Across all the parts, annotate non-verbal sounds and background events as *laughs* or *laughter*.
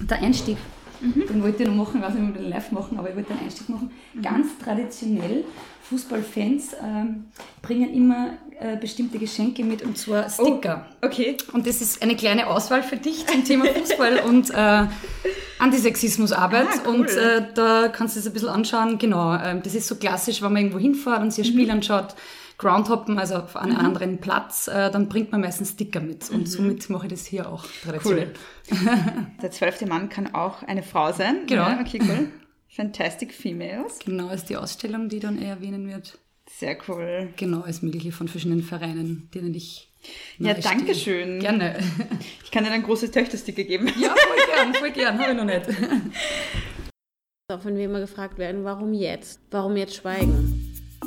der Einstieg. Mhm. Den wollte ich noch machen, ich weiß nicht, ob wir den live machen, aber ich wollte den Einstieg machen. Mhm. Ganz traditionell, Fußballfans ähm, bringen immer äh, bestimmte Geschenke mit und zwar Sticker. Oh, okay. Und das ist eine kleine Auswahl für dich zum Thema *laughs* Fußball und äh, Antisexismusarbeit. Ah, cool. Und äh, da kannst du es ein bisschen anschauen. Genau, äh, das ist so klassisch, wenn man irgendwo hinfährt und sich ein Spiel mhm. anschaut Groundhoppen, also auf einem mhm. anderen Platz, äh, dann bringt man meistens Sticker mit. Und mhm. somit mache ich das hier auch traditionell. Cool. Der zwölfte Mann kann auch eine Frau sein. Genau. Ja, okay, cool. Fantastic Females. Genau, ist die Ausstellung, die dann er erwähnen wird. Sehr cool. Genau, als mögliche von verschiedenen Vereinen, denen ich ja, danke schön. Gerne. Ich kann dir ein großes Töchtersticker geben. Ja, voll gern, voll gern, habe ich noch nicht. Auch wenn wir immer gefragt werden, warum jetzt? Warum jetzt schweigen?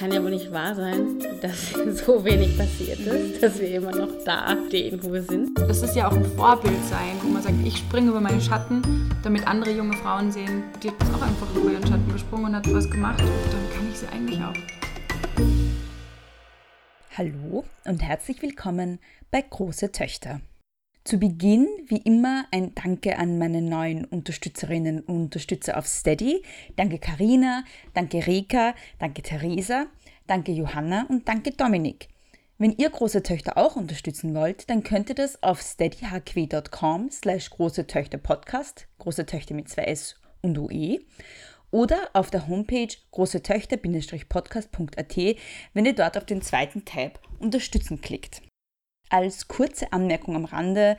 kann ja wohl nicht wahr sein, dass *laughs* so wenig passiert ist, dass wir immer noch da stehen, wo wir sind. Das ist ja auch ein Vorbild sein, wo man sagt, ich springe über meinen Schatten, damit andere junge Frauen sehen, die hat auch einfach über ihren Schatten gesprungen und hat was gemacht und dann kann ich sie eigentlich auch. Hallo und herzlich willkommen bei Große Töchter. Zu Beginn, wie immer, ein Danke an meine neuen Unterstützerinnen und Unterstützer auf Steady. Danke Karina, danke Rika, danke Theresa, danke Johanna und danke Dominik. Wenn ihr große Töchter auch unterstützen wollt, dann könnt ihr das auf steadyhq.com slash große Töchter Podcast, große Töchter mit zwei S und UE, oder auf der Homepage große Töchter-podcast.at, wenn ihr dort auf den zweiten Tab Unterstützen klickt als kurze Anmerkung am Rande,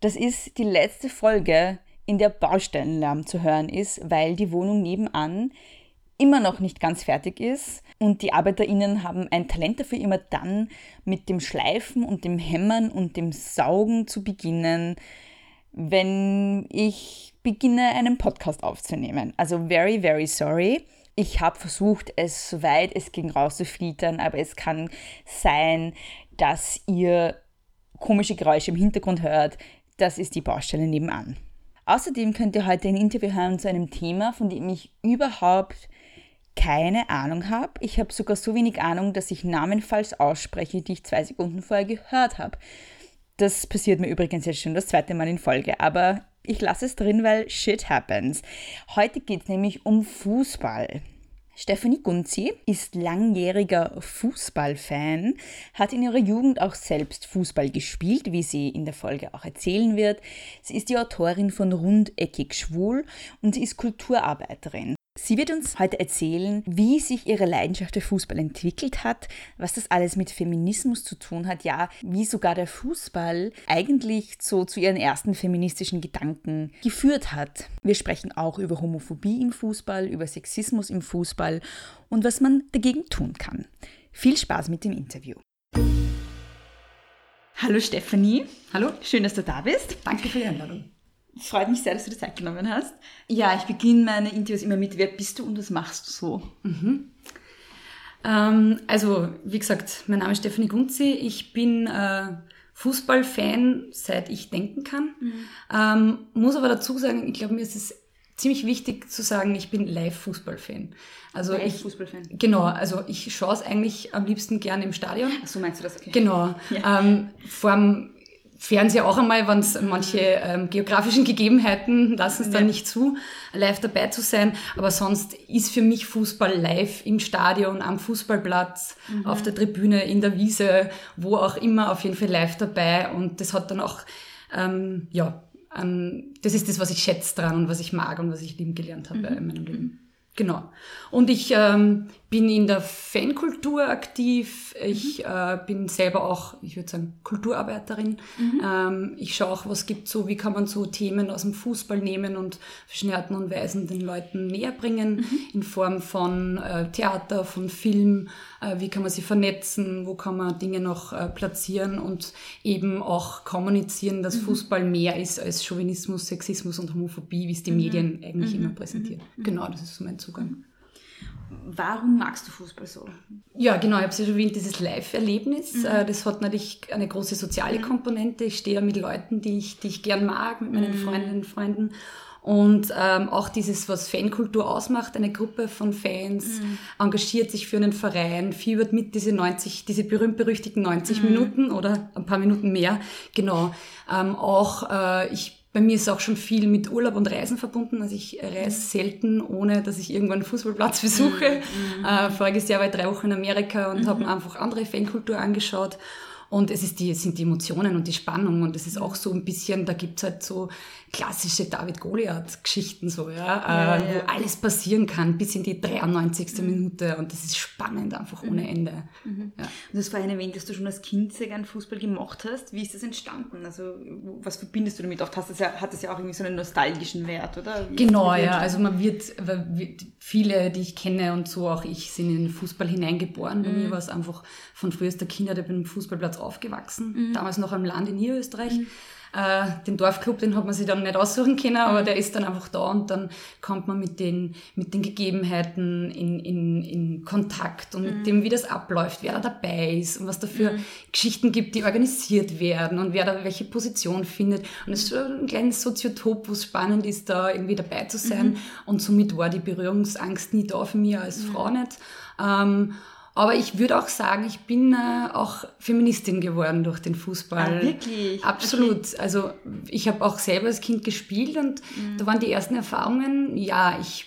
das ist die letzte Folge, in der Baustellenlärm zu hören ist, weil die Wohnung nebenan immer noch nicht ganz fertig ist und die ArbeiterInnen haben ein Talent dafür, immer dann mit dem Schleifen und dem Hämmern und dem Saugen zu beginnen, wenn ich beginne, einen Podcast aufzunehmen. Also very, very sorry. Ich habe versucht, es soweit es ging rauszuflietern, aber es kann sein, dass ihr komische Geräusche im Hintergrund hört. Das ist die Baustelle nebenan. Außerdem könnt ihr heute ein Interview hören zu einem Thema, von dem ich überhaupt keine Ahnung habe. Ich habe sogar so wenig Ahnung, dass ich Namen falsch ausspreche, die ich zwei Sekunden vorher gehört habe. Das passiert mir übrigens jetzt schon das zweite Mal in Folge, aber ich lasse es drin, weil shit happens. Heute geht es nämlich um Fußball. Stephanie Gunzi ist langjähriger Fußballfan, hat in ihrer Jugend auch selbst Fußball gespielt, wie sie in der Folge auch erzählen wird. Sie ist die Autorin von Rundeckig Schwul und sie ist Kulturarbeiterin. Sie wird uns heute erzählen, wie sich ihre Leidenschaft für Fußball entwickelt hat, was das alles mit Feminismus zu tun hat, ja, wie sogar der Fußball eigentlich so zu ihren ersten feministischen Gedanken geführt hat. Wir sprechen auch über Homophobie im Fußball, über Sexismus im Fußball und was man dagegen tun kann. Viel Spaß mit dem Interview. Hallo Stephanie. Hallo. Schön, dass du da bist. Danke für die Einladung. Freut mich sehr, dass du dir Zeit genommen hast. Ja, ich beginne meine Interviews immer mit, wer bist du und was machst du so? Mhm. Ähm, also, wie gesagt, mein Name ist Stephanie Gunzi. Ich bin äh, Fußballfan, seit ich denken kann. Mhm. Ähm, muss aber dazu sagen, ich glaube, mir ist es ziemlich wichtig zu sagen, ich bin Live-Fußballfan. Also ich Fußballfan. Genau, also ich schaue es eigentlich am liebsten gerne im Stadion. Ach so meinst du das? Okay. Genau. Ja. Ähm, vorm Fernseher auch einmal, wenn es manche ähm, geografischen Gegebenheiten lassen es dann nicht zu, live dabei zu sein. Aber sonst ist für mich Fußball live im Stadion, am Fußballplatz, mhm. auf der Tribüne, in der Wiese, wo auch immer auf jeden Fall live dabei. Und das hat dann auch, ähm, ja, ähm, das ist das, was ich schätze dran und was ich mag und was ich lieben gelernt habe mhm. in meinem Leben. Genau. Und ich ähm, bin in der Fankultur aktiv. Ich mhm. äh, bin selber auch, ich würde sagen, Kulturarbeiterin. Mhm. Ähm, ich schaue auch, was gibt so, wie kann man so Themen aus dem Fußball nehmen und verschiedene Arten und Weisen den Leuten näher bringen, mhm. in Form von äh, Theater, von Film, äh, wie kann man sie vernetzen, wo kann man Dinge noch äh, platzieren und eben auch kommunizieren, dass mhm. Fußball mehr ist als Chauvinismus, Sexismus und Homophobie, wie es die mhm. Medien eigentlich mhm. immer präsentieren. Genau, das ist so mein Zugang. Warum magst du Fußball so? Ja, genau, ich habe es ja schon erwähnt, dieses Live-Erlebnis. Mhm. Äh, das hat natürlich eine große soziale mhm. Komponente. Ich stehe ja mit Leuten, die ich, die ich gern mag, mit meinen mhm. Freundinnen und Freunden. Und ähm, auch dieses, was Fankultur ausmacht, eine Gruppe von Fans mhm. engagiert sich für einen Verein, fiebert mit diese 90, diese berühmt-berüchtigten 90 mhm. Minuten oder ein paar Minuten mehr. Genau. Ähm, auch äh, ich bei mir ist auch schon viel mit Urlaub und Reisen verbunden. Also ich reise selten, ohne dass ich irgendwann einen Fußballplatz *laughs* besuche. Mhm. Äh, voriges Jahr war ich drei Wochen in Amerika und mhm. habe mir einfach andere Fankultur angeschaut. Und es ist die, sind die Emotionen und die Spannung. Und es ist auch so ein bisschen, da gibt's halt so klassische David-Goliath-Geschichten, so, ja, ja, äh, ja, wo alles passieren kann, bis in die 93. Mhm. Minute. Und das ist spannend, einfach mhm. ohne Ende. Mhm. Ja. Und das vorhin erwähnt, dass du schon als Kind sehr gern Fußball gemacht hast. Wie ist das entstanden? Also, was verbindest du damit? Oft hast das ja, hat das ja auch irgendwie so einen nostalgischen Wert, oder? Wie genau, ja. Also, man wird, viele, die ich kenne und so auch ich, sind in den Fußball hineingeboren. Bei mir mhm. war es einfach von frühester Kindheit, ich bin im Fußballplatz aufgewachsen, mhm. damals noch am Land in Niederösterreich. Äh, den Dorfclub, den hat man sich dann nicht aussuchen können, aber mhm. der ist dann einfach da und dann kommt man mit den, mit den Gegebenheiten in, in, in Kontakt und mhm. mit dem, wie das abläuft, wer da dabei ist und was da für mhm. Geschichten gibt, die organisiert werden und wer da welche Position findet. Und es ist so ein kleines Soziotop, wo es spannend ist, da irgendwie dabei zu sein. Mhm. Und somit war die Berührungsangst nie da für mich als Frau nicht. Ähm, aber ich würde auch sagen, ich bin äh, auch Feministin geworden durch den Fußball. Ah, wirklich? Absolut. Okay. Also ich habe auch selber als Kind gespielt und mhm. da waren die ersten Erfahrungen, ja, ich,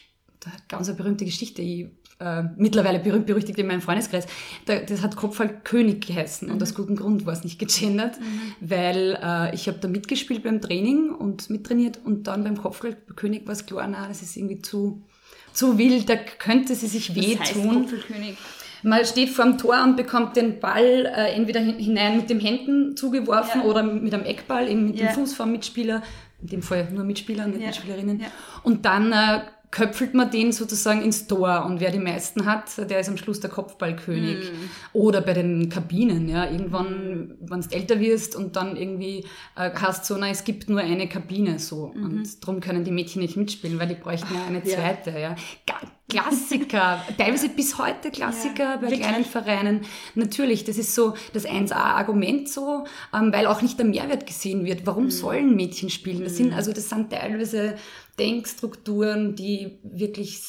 ganz eine berühmte Geschichte, ich, äh, mittlerweile berühmt berüchtigt in meinem Freundeskreis, da, das hat Kopfballkönig geheißen mhm. und aus gutem Grund war es nicht gegendert, mhm. weil äh, ich habe da mitgespielt beim Training und mittrainiert und dann beim Kopfballkönig war es klar, na, das ist irgendwie zu zu wild, da könnte sie sich wehtun. Was heißt Kopfballkönig? Man steht vor dem Tor und bekommt den Ball äh, entweder hinein mit den Händen zugeworfen ja. oder mit einem Eckball, eben mit ja. dem Fuß vom Mitspieler, in dem Fall nur Mitspieler, nicht ja. Mitspielerinnen. Und dann äh, köpfelt man den sozusagen ins Tor und wer die meisten hat, der ist am Schluss der Kopfballkönig. Mm. Oder bei den Kabinen, ja, irgendwann, mm. wenn du älter wirst und dann irgendwie äh, hast so, na, es gibt nur eine Kabine, so. Mm Und darum können die Mädchen nicht mitspielen, weil die bräuchten ja eine zweite, ja. ja. Klassiker, *laughs* teilweise bis heute Klassiker ja, bei wirklich? kleinen Vereinen. Natürlich, das ist so das 1A-Argument so, ähm, weil auch nicht der Mehrwert gesehen wird. Warum mhm. sollen Mädchen spielen? Das sind, mhm. also das sind teilweise Denkstrukturen, die wirklich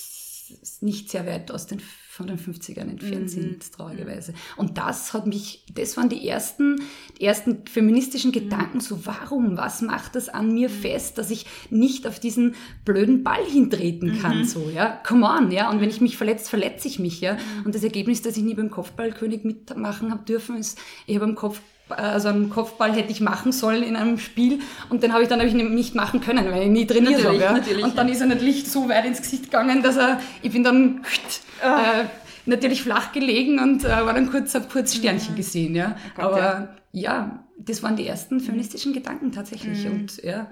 nicht sehr weit aus den von den 50ern entfernt mhm. sind, traurigerweise. Und das hat mich, das waren die ersten, die ersten feministischen Gedanken, so warum, was macht das an mir fest, dass ich nicht auf diesen blöden Ball hintreten kann, mhm. so, ja, come on, ja, und wenn ich mich verletze, verletze ich mich, ja, und das Ergebnis, dass ich nie beim Kopfballkönig mitmachen habe dürfen, ist, ich habe am Kopf also einen Kopfball hätte ich machen sollen in einem Spiel und den habe ich dann hab ich nicht machen können, weil ich nie trainiert habe. Ja. Und dann ist er natürlich so weit ins Gesicht gegangen, dass er, ich bin dann äh, natürlich flach gelegen und äh, war dann kurz, hab kurz Sternchen gesehen. Ja. Oh Aber ja. ja. das waren die ersten feministischen Gedanken tatsächlich. Mhm. Und ja.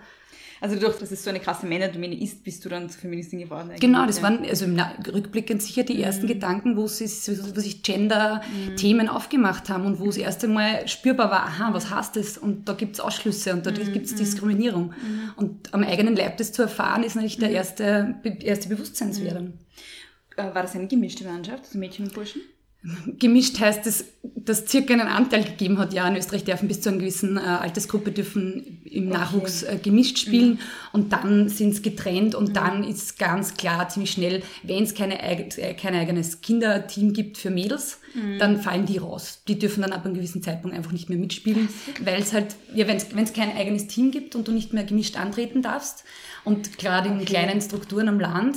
Also durch, dass es so eine krasse Männerdomäne ist, bist du dann zur Feministin geworden. Eigentlich. Genau, das waren also im rückblickend sicher die ersten mhm. Gedanken, wo, sie, wo sich Gender-Themen mhm. aufgemacht haben und wo es erst einmal spürbar war, aha, was heißt das? Und da gibt es Ausschlüsse und da mhm. gibt es mhm. Diskriminierung. Mhm. Und am eigenen Leib das zu erfahren, ist natürlich der mhm. erste, erste Bewusstseinswert. Äh, war das eine gemischte Mannschaft, also Mädchen und Burschen? Gemischt heißt, dass das circa einen Anteil gegeben hat. Ja, in Österreich dürfen bis zu einer gewissen äh, Altersgruppe dürfen im okay. Nachwuchs äh, gemischt spielen mhm. und dann sind es getrennt und mhm. dann ist ganz klar ziemlich schnell, wenn es keine, äh, kein eigenes Kinderteam gibt für Mädels, mhm. dann fallen die raus. Die dürfen dann ab einem gewissen Zeitpunkt einfach nicht mehr mitspielen, weil es halt, ja, wenn es kein eigenes Team gibt und du nicht mehr gemischt antreten darfst und gerade in kleinen Strukturen am Land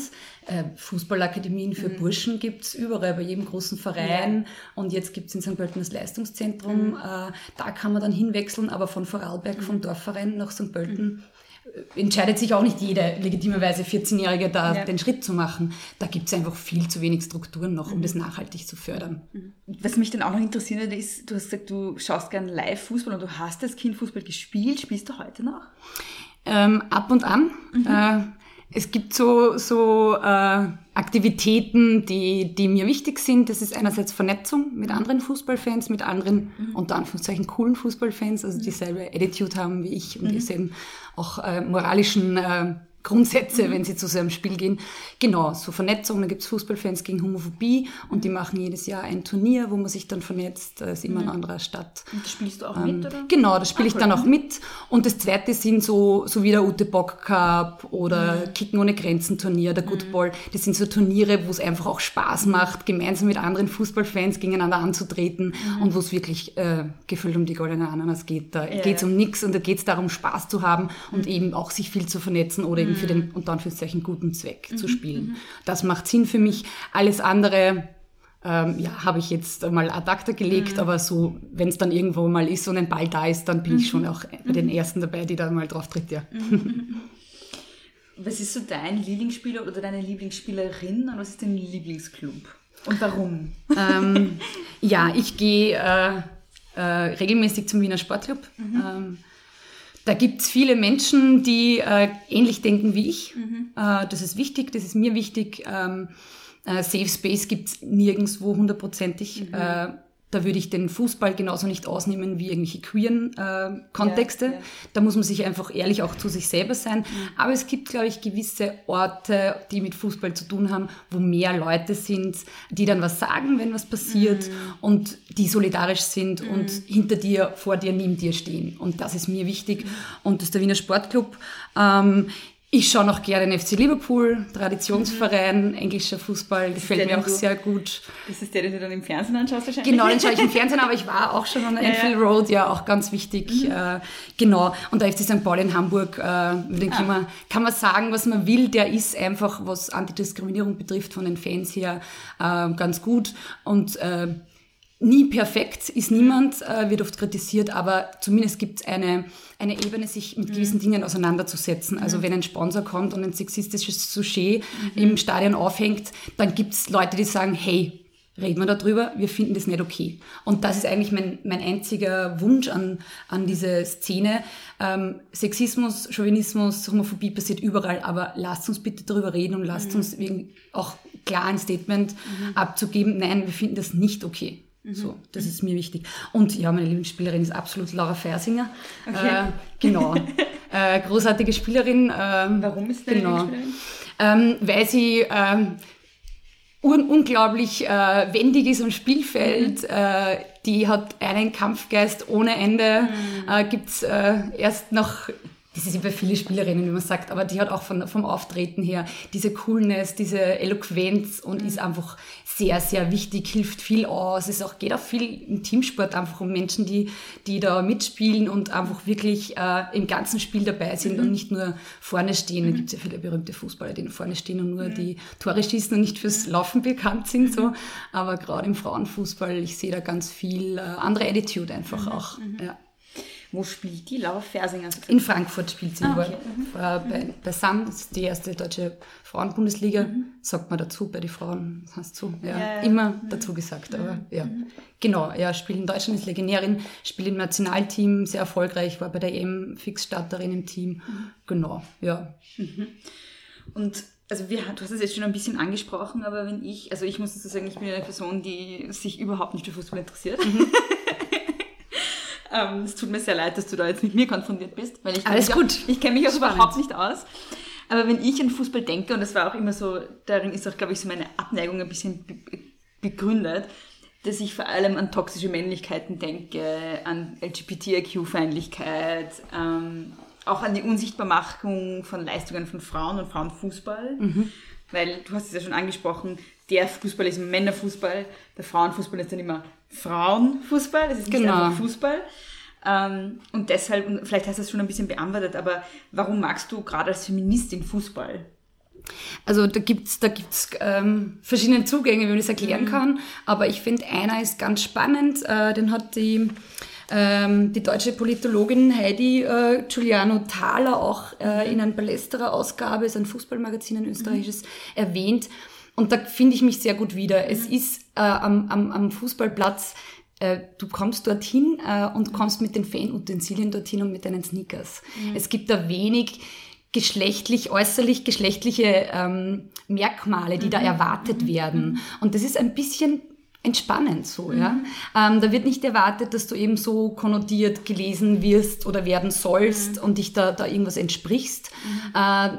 äh, Fußballakademien für mhm. Burschen gibt's überall, bei jedem großen Verein. Ja. Und jetzt gibt's in St. Pölten das Leistungszentrum. Mhm. Äh, da kann man dann hinwechseln, aber von Vorarlberg, mhm. vom Dorfverein nach St. Pölten entscheidet sich auch nicht jeder legitimerweise 14-Jährige da Ja. den Schritt zu machen. Da gibt es einfach viel zu wenig Strukturen noch, um das nachhaltig zu fördern. Was mich dann auch noch interessieren würde, ist, du hast gesagt, du schaust gern Live-Fußball und du hast als Kind Fußball gespielt. Spielst du heute noch? Ähm, ab und an. Äh, es gibt so, so äh, Aktivitäten, die, die mir wichtig sind. Das ist einerseits Vernetzung mit anderen Fußballfans, mit anderen, unter Anführungszeichen, coolen Fußballfans, also die dieselbe Attitude haben wie ich und dieselben auch äh, moralischen äh, Grundsätze, wenn sie zu so einem Spiel gehen. Genau, so Vernetzung. Da gibt's Fußballfans gegen Homophobie und die machen jedes Jahr ein Turnier, wo man sich dann vernetzt. Da ist immer eine andere Stadt. Und das spielst du auch Ähm, mit, oder? Genau, das spiele Ah, ich cool. dann auch mit. Und das zweite sind so, so wie der Ute Bock Cup oder Kicken ohne Grenzen Turnier, der Good Ball. Das sind so Turniere, wo es einfach auch Spaß macht, gemeinsam mit anderen Fußballfans gegeneinander anzutreten und wo es wirklich äh, gefüllt um die goldene Ananas geht. Da Ja, geht's um nichts und da geht's darum, Spaß zu haben und eben auch sich viel zu vernetzen oder eben für den unter Anführungszeichen guten Zweck zu spielen. Das macht Sinn für mich. Alles andere ähm, ja, habe ich jetzt mal ad acta gelegt, aber so, wenn es dann irgendwo mal ist und ein Ball da ist, dann bin ich schon auch bei den Ersten dabei, die da mal drauf tritt, ja. Was ist so dein Lieblingsspieler oder deine Lieblingsspielerin und was ist dein Lieblingsclub? Und warum? ähm, *laughs* ja, ich gehe äh, äh, regelmäßig zum Wiener Sportclub. Ähm, da gibt es viele Menschen, die äh, ähnlich denken wie ich. Äh, das ist wichtig, das ist mir wichtig. Ähm, äh, Safe Space gibt es nirgendwo hundertprozentig. Äh, da würde ich den Fußball genauso nicht ausnehmen wie irgendwelche queeren äh, Kontexte. Ja, ja. Da muss man sich einfach ehrlich auch zu sich selber sein. Aber es gibt, glaube ich, gewisse Orte, die mit Fußball zu tun haben, wo mehr Leute sind, die dann was sagen, wenn was passiert und die solidarisch sind und hinter dir, vor dir, neben dir stehen. Und das ist mir wichtig. Und das ist der Wiener Sportclub. Ähm, ich schaue noch gerne den FC Liverpool, Traditionsverein, englischer Fußball, gefällt mir auch du- sehr gut. Das ist der, den du dann im Fernsehen anschaust wahrscheinlich? Genau, den schaue ich im *laughs* Fernsehen, aber ich war auch schon an der Ja, Enfield ja. Road, ja, auch ganz wichtig. Äh, genau. Und der FC St. Pauli in Hamburg, äh, den kann, man, kann man sagen, was man will. Der ist einfach, was Antidiskriminierung betrifft, von den Fans her äh, ganz gut. Und äh, nie perfekt ist niemand, äh, wird oft kritisiert, aber zumindest gibt es eine, eine Ebene, sich mit gewissen Dingen auseinanderzusetzen. Also wenn ein Sponsor kommt und ein sexistisches Sujet im Stadion aufhängt, dann gibt es Leute, die sagen, hey, reden wir darüber, wir finden das nicht okay. Und das ist eigentlich mein, mein einziger Wunsch an, an diese Szene. Ähm, Sexismus, Chauvinismus, Homophobie passiert überall, aber lasst uns bitte darüber reden und lasst uns wegen auch klar ein Statement abzugeben, nein, wir finden das nicht okay. So, das ist mir wichtig. Und ja, meine Lieblingsspielerin ist absolut Laura Fersinger. Äh, genau. *laughs* äh, großartige Spielerin. Ähm, Warum ist deine genau. Lieblingsspielerin? Ähm, weil sie ähm, un unglaublich äh, wendig ist am Spielfeld. Äh, die hat einen Kampfgeist ohne Ende. Äh, gibt's äh, erst noch, das ist bei vielen Spielerinnen, wie man sagt, aber die hat auch von, vom Auftreten her diese Coolness, diese Eloquenz und ist einfach sehr, sehr wichtig, hilft viel aus. Es auch, geht auch viel im Teamsport einfach um Menschen, die, die da mitspielen und einfach wirklich äh, im ganzen Spiel dabei sind und nicht nur vorne stehen. Da gibt es ja viele berühmte Fußballer, die vorne stehen und nur die Tore schießen und nicht fürs Laufen bekannt sind. So. Aber gerade im Frauenfußball, ich sehe da ganz viel äh, andere Attitude einfach auch. Ja. Wo spielt die Laura Fersinger? In Frankfurt spielt sie Ah, nur. okay. Äh, bei, bei Sun, das ist die erste deutsche Frauenbundesliga, sagt man dazu, bei den Frauen hast du ja, Ja, Mhm. ja. immer dazu gesagt. Aber ja, genau, ja, spielt in Deutschland, ist Legionärin, spielt im Nationalteam, sehr erfolgreich, war bei der EM Fixstarterin im Team. Mhm. Genau, ja. Und also wir, du hast es jetzt schon ein bisschen angesprochen, aber wenn ich, also ich muss dazu sagen, ich bin eine Person, die sich überhaupt nicht für Fußball interessiert. *laughs* ähm, es tut mir sehr leid, dass du da jetzt mit mir konfrontiert bist, weil ich Alles gut. Auch, ich kenne mich auch Spannend. überhaupt nicht aus. Aber wenn ich an Fußball denke, und das war auch immer so, darin ist auch, glaube ich, so meine Abneigung ein bisschen be begründet, dass ich vor allem an toxische Männlichkeiten denke, an LGBTIQ-Feindlichkeit, ähm, auch an die Unsichtbarmachung von Leistungen von Frauen und Frauenfußball. Weil du hast es ja schon angesprochen, der Fußball ist Männerfußball, der Frauenfußball ist dann immer Frauenfußball, es ist nicht Genau. einfach Fußball. Ähm, und deshalb, und vielleicht hast du es schon ein bisschen beantwortet, aber warum magst du gerade als Feministin Fußball? Also da gibt's da gibt's ähm, verschiedene Zugänge, wie man das erklären kann. Aber ich finde, einer ist ganz spannend. Äh, den hat die ähm, die deutsche Politologin Heidi äh, Giuliano Thaler auch äh, in einer Ballesterer-Ausgabe, ist ein Fußballmagazin, ein österreichisches, erwähnt. Und da finde ich mich sehr gut wieder. Es ist äh, am, am, am Fußballplatz äh, du kommst dorthin äh, und kommst mit den Fanutensilien dorthin und mit deinen Sneakers. Mhm. Es gibt da wenig geschlechtlich, äußerlich geschlechtliche ähm, Merkmale, die mhm. da erwartet mhm. werden. Und das ist ein bisschen entspannend so, ja. Mhm. Ähm, da wird nicht erwartet, dass du eben so konnotiert gelesen wirst oder werden sollst mhm. und dich da, da irgendwas entsprichst. Mhm. Äh,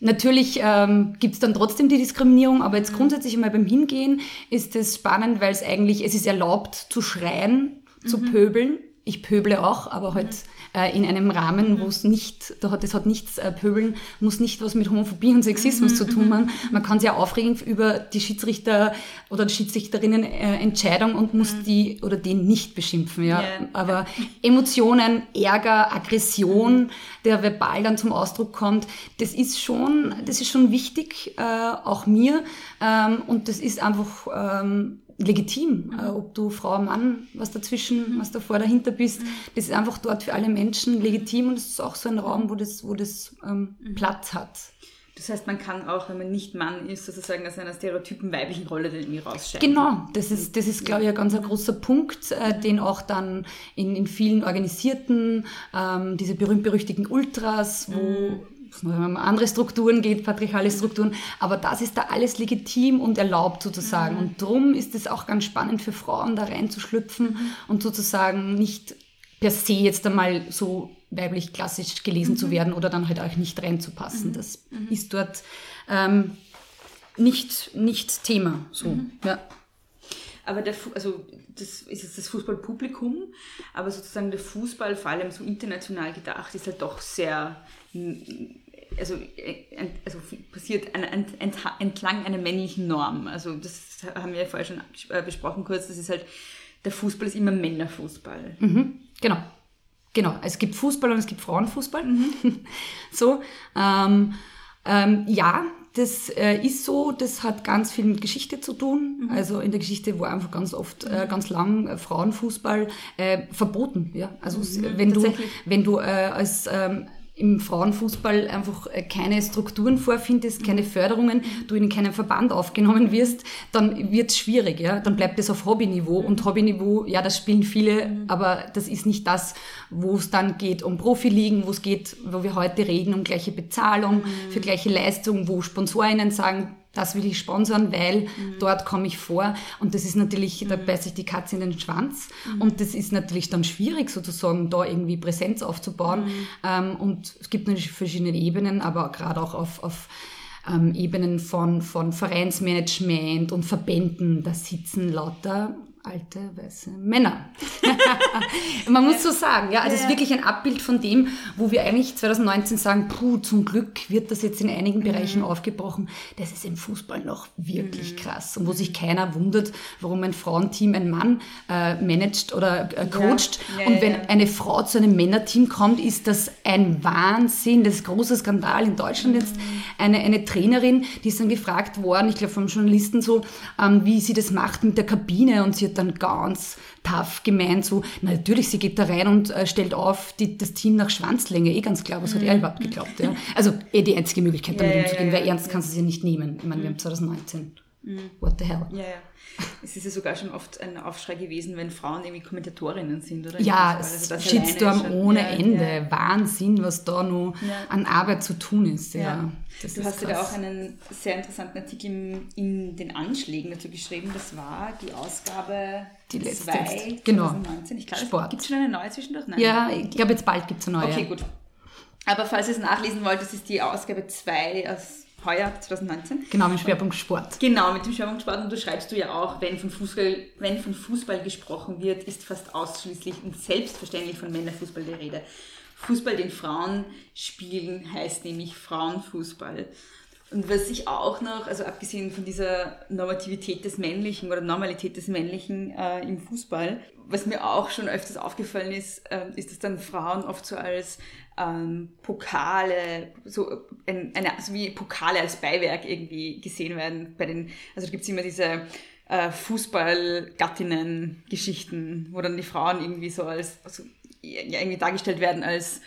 natürlich ähm, gibt es dann trotzdem die Diskriminierung, aber jetzt mhm. grundsätzlich einmal beim Hingehen ist es spannend, weil es eigentlich, es ist erlaubt zu schreien, zu mhm. pöbeln. Ich pöble auch, aber halt äh, in einem Rahmen, wo es nicht, da hat, das hat nichts, äh, Pöbeln muss nicht was mit Homophobie und Sexismus mhm. zu tun haben. Man kann sich ja aufregen über die Schiedsrichter oder die Schiedsrichterinnen äh, Entscheidung und muss mhm. die oder den nicht beschimpfen, ja. Yeah. Aber Emotionen, Ärger, Aggression, der verbal dann zum Ausdruck kommt, das ist schon, das ist schon wichtig, äh, auch mir. Ähm, und das ist einfach, ähm, legitim, äh, ob du Frau, Mann, was dazwischen, was davor, dahinter bist. Das ist einfach dort für alle Menschen legitim und es ist auch so ein Raum, wo das, wo das ähm, Platz hat. Das heißt, man kann auch, wenn man nicht Mann ist, sozusagen aus einer stereotypen weiblichen Rolle dann irgendwie rausscheiden. Genau, das ist, das ist glaube ich, ein ganz ein großer Punkt, äh, den auch dann in, in vielen organisierten, ähm, diese berühmt-berüchtigten Ultras, wo mhm wenn man andere Strukturen geht, patriarchale Strukturen, aber das ist da alles legitim und erlaubt sozusagen. Mhm. Und darum ist es auch ganz spannend für Frauen, da reinzuschlüpfen mhm. und sozusagen nicht per se jetzt einmal so weiblich klassisch gelesen mhm. zu werden oder dann halt auch nicht reinzupassen. Mhm. Das mhm. ist dort ähm, nicht, nicht Thema. So, mhm. ja. Aber der, also das ist jetzt das Fußballpublikum, aber sozusagen der Fußball, vor allem so international gedacht, ist halt doch sehr also, äh, also passiert entlang einer männlichen Norm. Also das haben wir ja vorher schon äh, besprochen kurz, das ist halt, der Fußball ist immer Männerfußball. Mhm, genau. Genau, es gibt Fußball und es gibt Frauenfußball. Mhm. *laughs* so, ähm, ähm, ja, das äh, ist so, das hat ganz viel mit Geschichte zu tun. Mhm. Also in der Geschichte war einfach ganz oft, äh, ganz lang äh, Frauenfußball äh, verboten. Ja? Also mhm, wenn du, wenn du als ähm, im Frauenfußball einfach äh, keine Strukturen vorfindest, keine Förderungen, du in keinen Verband aufgenommen wirst, dann wird es schwierig. Ja? Dann bleibt es auf Hobbyniveau. Und Hobbyniveau, ja, das spielen viele, aber das ist nicht das, wo es dann geht um Profiligen, wo es geht, wo wir heute reden, um gleiche Bezahlung für gleiche Leistung, wo Sponsorinnen sagen, das will ich sponsern, weil mhm. dort komme ich vor. Und das ist natürlich, mhm. da beißt sich die Katze in den Schwanz. Mhm. Und das ist natürlich dann schwierig, sozusagen, da irgendwie Präsenz aufzubauen. Mhm. Ähm, und es gibt natürlich verschiedene Ebenen, aber gerade auch auf, auf ähm, Ebenen von, von Vereinsmanagement und Verbänden, da sitzen lauter alte weiße Männer. *laughs* Man muss so sagen, ja, also es ist wirklich ein Abbild von dem, wo wir eigentlich 2019 sagen, puh, zum Glück wird das jetzt in einigen Bereichen mhm. aufgebrochen. Das ist im Fußball noch wirklich mhm. krass und wo sich keiner wundert, warum ein Frauenteam ein Mann äh, managt oder äh, coacht. Ja. Ja, und wenn eine Frau zu einem Männerteam kommt, ist das ein Wahnsinn, das ist ein großer Skandal in Deutschland mhm. jetzt. Eine, eine Trainerin, die ist dann gefragt worden, ich glaube vom Journalisten so, ähm, wie sie das macht mit der Kabine und sie wird dann ganz tough gemeint, so, na, natürlich, sie geht da rein und äh, stellt auf die, das Team nach Schwanzlänge, eh ganz klar, was hat er mhm. überhaupt geglaubt, ja. Also eh die einzige Möglichkeit, damit ja, umzugehen, ja, weil ernst kannst du sie nicht nehmen. Ich meine, wir haben 2019. Mhm. What the hell? Ja, ja. Es ist ja sogar schon oft ein Aufschrei gewesen, wenn Frauen irgendwie Kommentatorinnen sind, oder? Ja, also Shitstorm schon, ohne ja, Ende. Ja. Wahnsinn, was da noch ja. an Arbeit zu tun ist. Ja. du hast ja auch einen sehr interessanten Artikel in, in, den Anschlägen dazu geschrieben. Das war die Ausgabe die letzte. 2, genau. 2019. Ich glaube, gibt es schon eine neue zwischendurch? Nein, ja, ich glaube, jetzt bald gibt es eine neue. Okay, gut. Aber falls ihr es nachlesen wollt, das ist die Ausgabe 2 aus heuer 2019. Genau, mit dem Schwerpunkt Sport. Genau, mit dem Schwerpunkt Sport. Und du schreibst du ja auch, wenn von Fußball, wenn von Fußball gesprochen wird, ist fast ausschließlich und selbstverständlich von Männerfußball die Rede. Fußball, den Frauen spielen, heißt nämlich Frauenfußball. Und was ich auch noch, also abgesehen von dieser Normativität des Männlichen oder Normalität des Männlichen äh, im Fußball, was mir auch schon öfters aufgefallen ist, äh, ist, dass dann Frauen oft so als ähm, Pokale, so, ein, eine, also wie Pokale als Beiwerk irgendwie gesehen werden. Bei den, also gibt es immer diese äh, Fußball-Gattinnen-Geschichten, wo dann die Frauen irgendwie so als, also, ja, irgendwie dargestellt werden als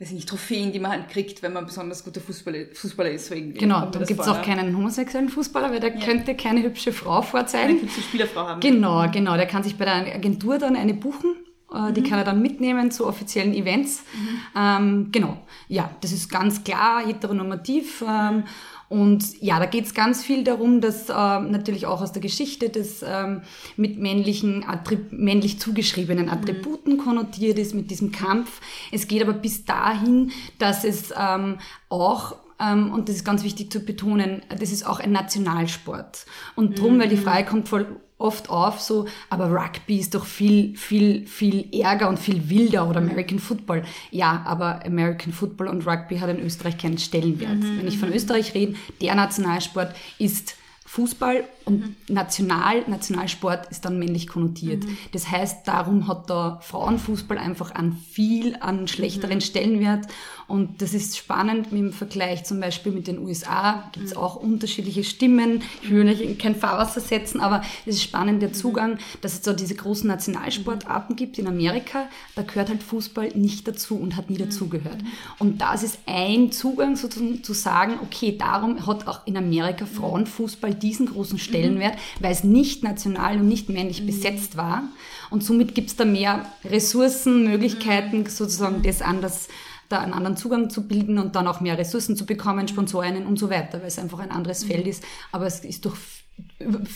weiß ich nicht, Trophäen, die man halt kriegt, wenn man besonders guter Fußballer, Fußballer ist. So irgendwie genau, dann gibt es auch keinen homosexuellen Fußballer, weil der ja. könnte keine hübsche Frau vorzeigen. Eine hübsche Spielerfrau haben. Genau, genau. Der kann sich bei der Agentur dann eine buchen. Äh, die mhm. kann er dann mitnehmen zu offiziellen Events. Mhm. Ähm, genau, ja, das ist ganz klar heteronormativ. Ähm, und ja, da geht es ganz viel darum, dass äh, natürlich auch aus der Geschichte das ähm, mit männlichen, Attrib männlich zugeschriebenen mhm. Attributen mhm. konnotiert ist, mit diesem Kampf. Es geht aber bis dahin, dass es ähm, auch ähm, und das ist ganz wichtig zu betonen, das ist auch ein Nationalsport. Und drum, mhm. weil die Frage kommt voll oft auf, so, aber Rugby ist doch viel, viel, viel ärger und viel wilder oder American Football. Ja, aber American Football und Rugby hat in Österreich keinen Stellenwert. Mhm. Wenn ich von Österreich rede, der Nationalsport ist Fußball und mhm. National, Nationalsport ist dann männlich konnotiert. Mhm. Das heißt, darum hat da Frauenfußball einfach an viel, an schlechteren mhm. Stellenwert. Und das ist spannend im Vergleich zum Beispiel mit den USA. Gibt es mhm. auch unterschiedliche Stimmen. Ich will nicht in kein Fahrwasser setzen, aber es ist spannend der mhm. Zugang, dass es so diese großen Nationalsportarten gibt in Amerika. Da gehört halt Fußball nicht dazu und hat nie dazugehört. Und das ist ein Zugang sozusagen zu sagen, okay, darum hat auch in Amerika Frauenfußball diesen großen Stellenwert, mhm. weil es nicht national und nicht männlich mhm. besetzt war. Und somit gibt es da mehr Ressourcen, Möglichkeiten, sozusagen das anders da einen anderen Zugang zu bilden und dann auch mehr Ressourcen zu bekommen, Sponsoren und so weiter, weil es einfach ein anderes Feld ist. Aber es ist durch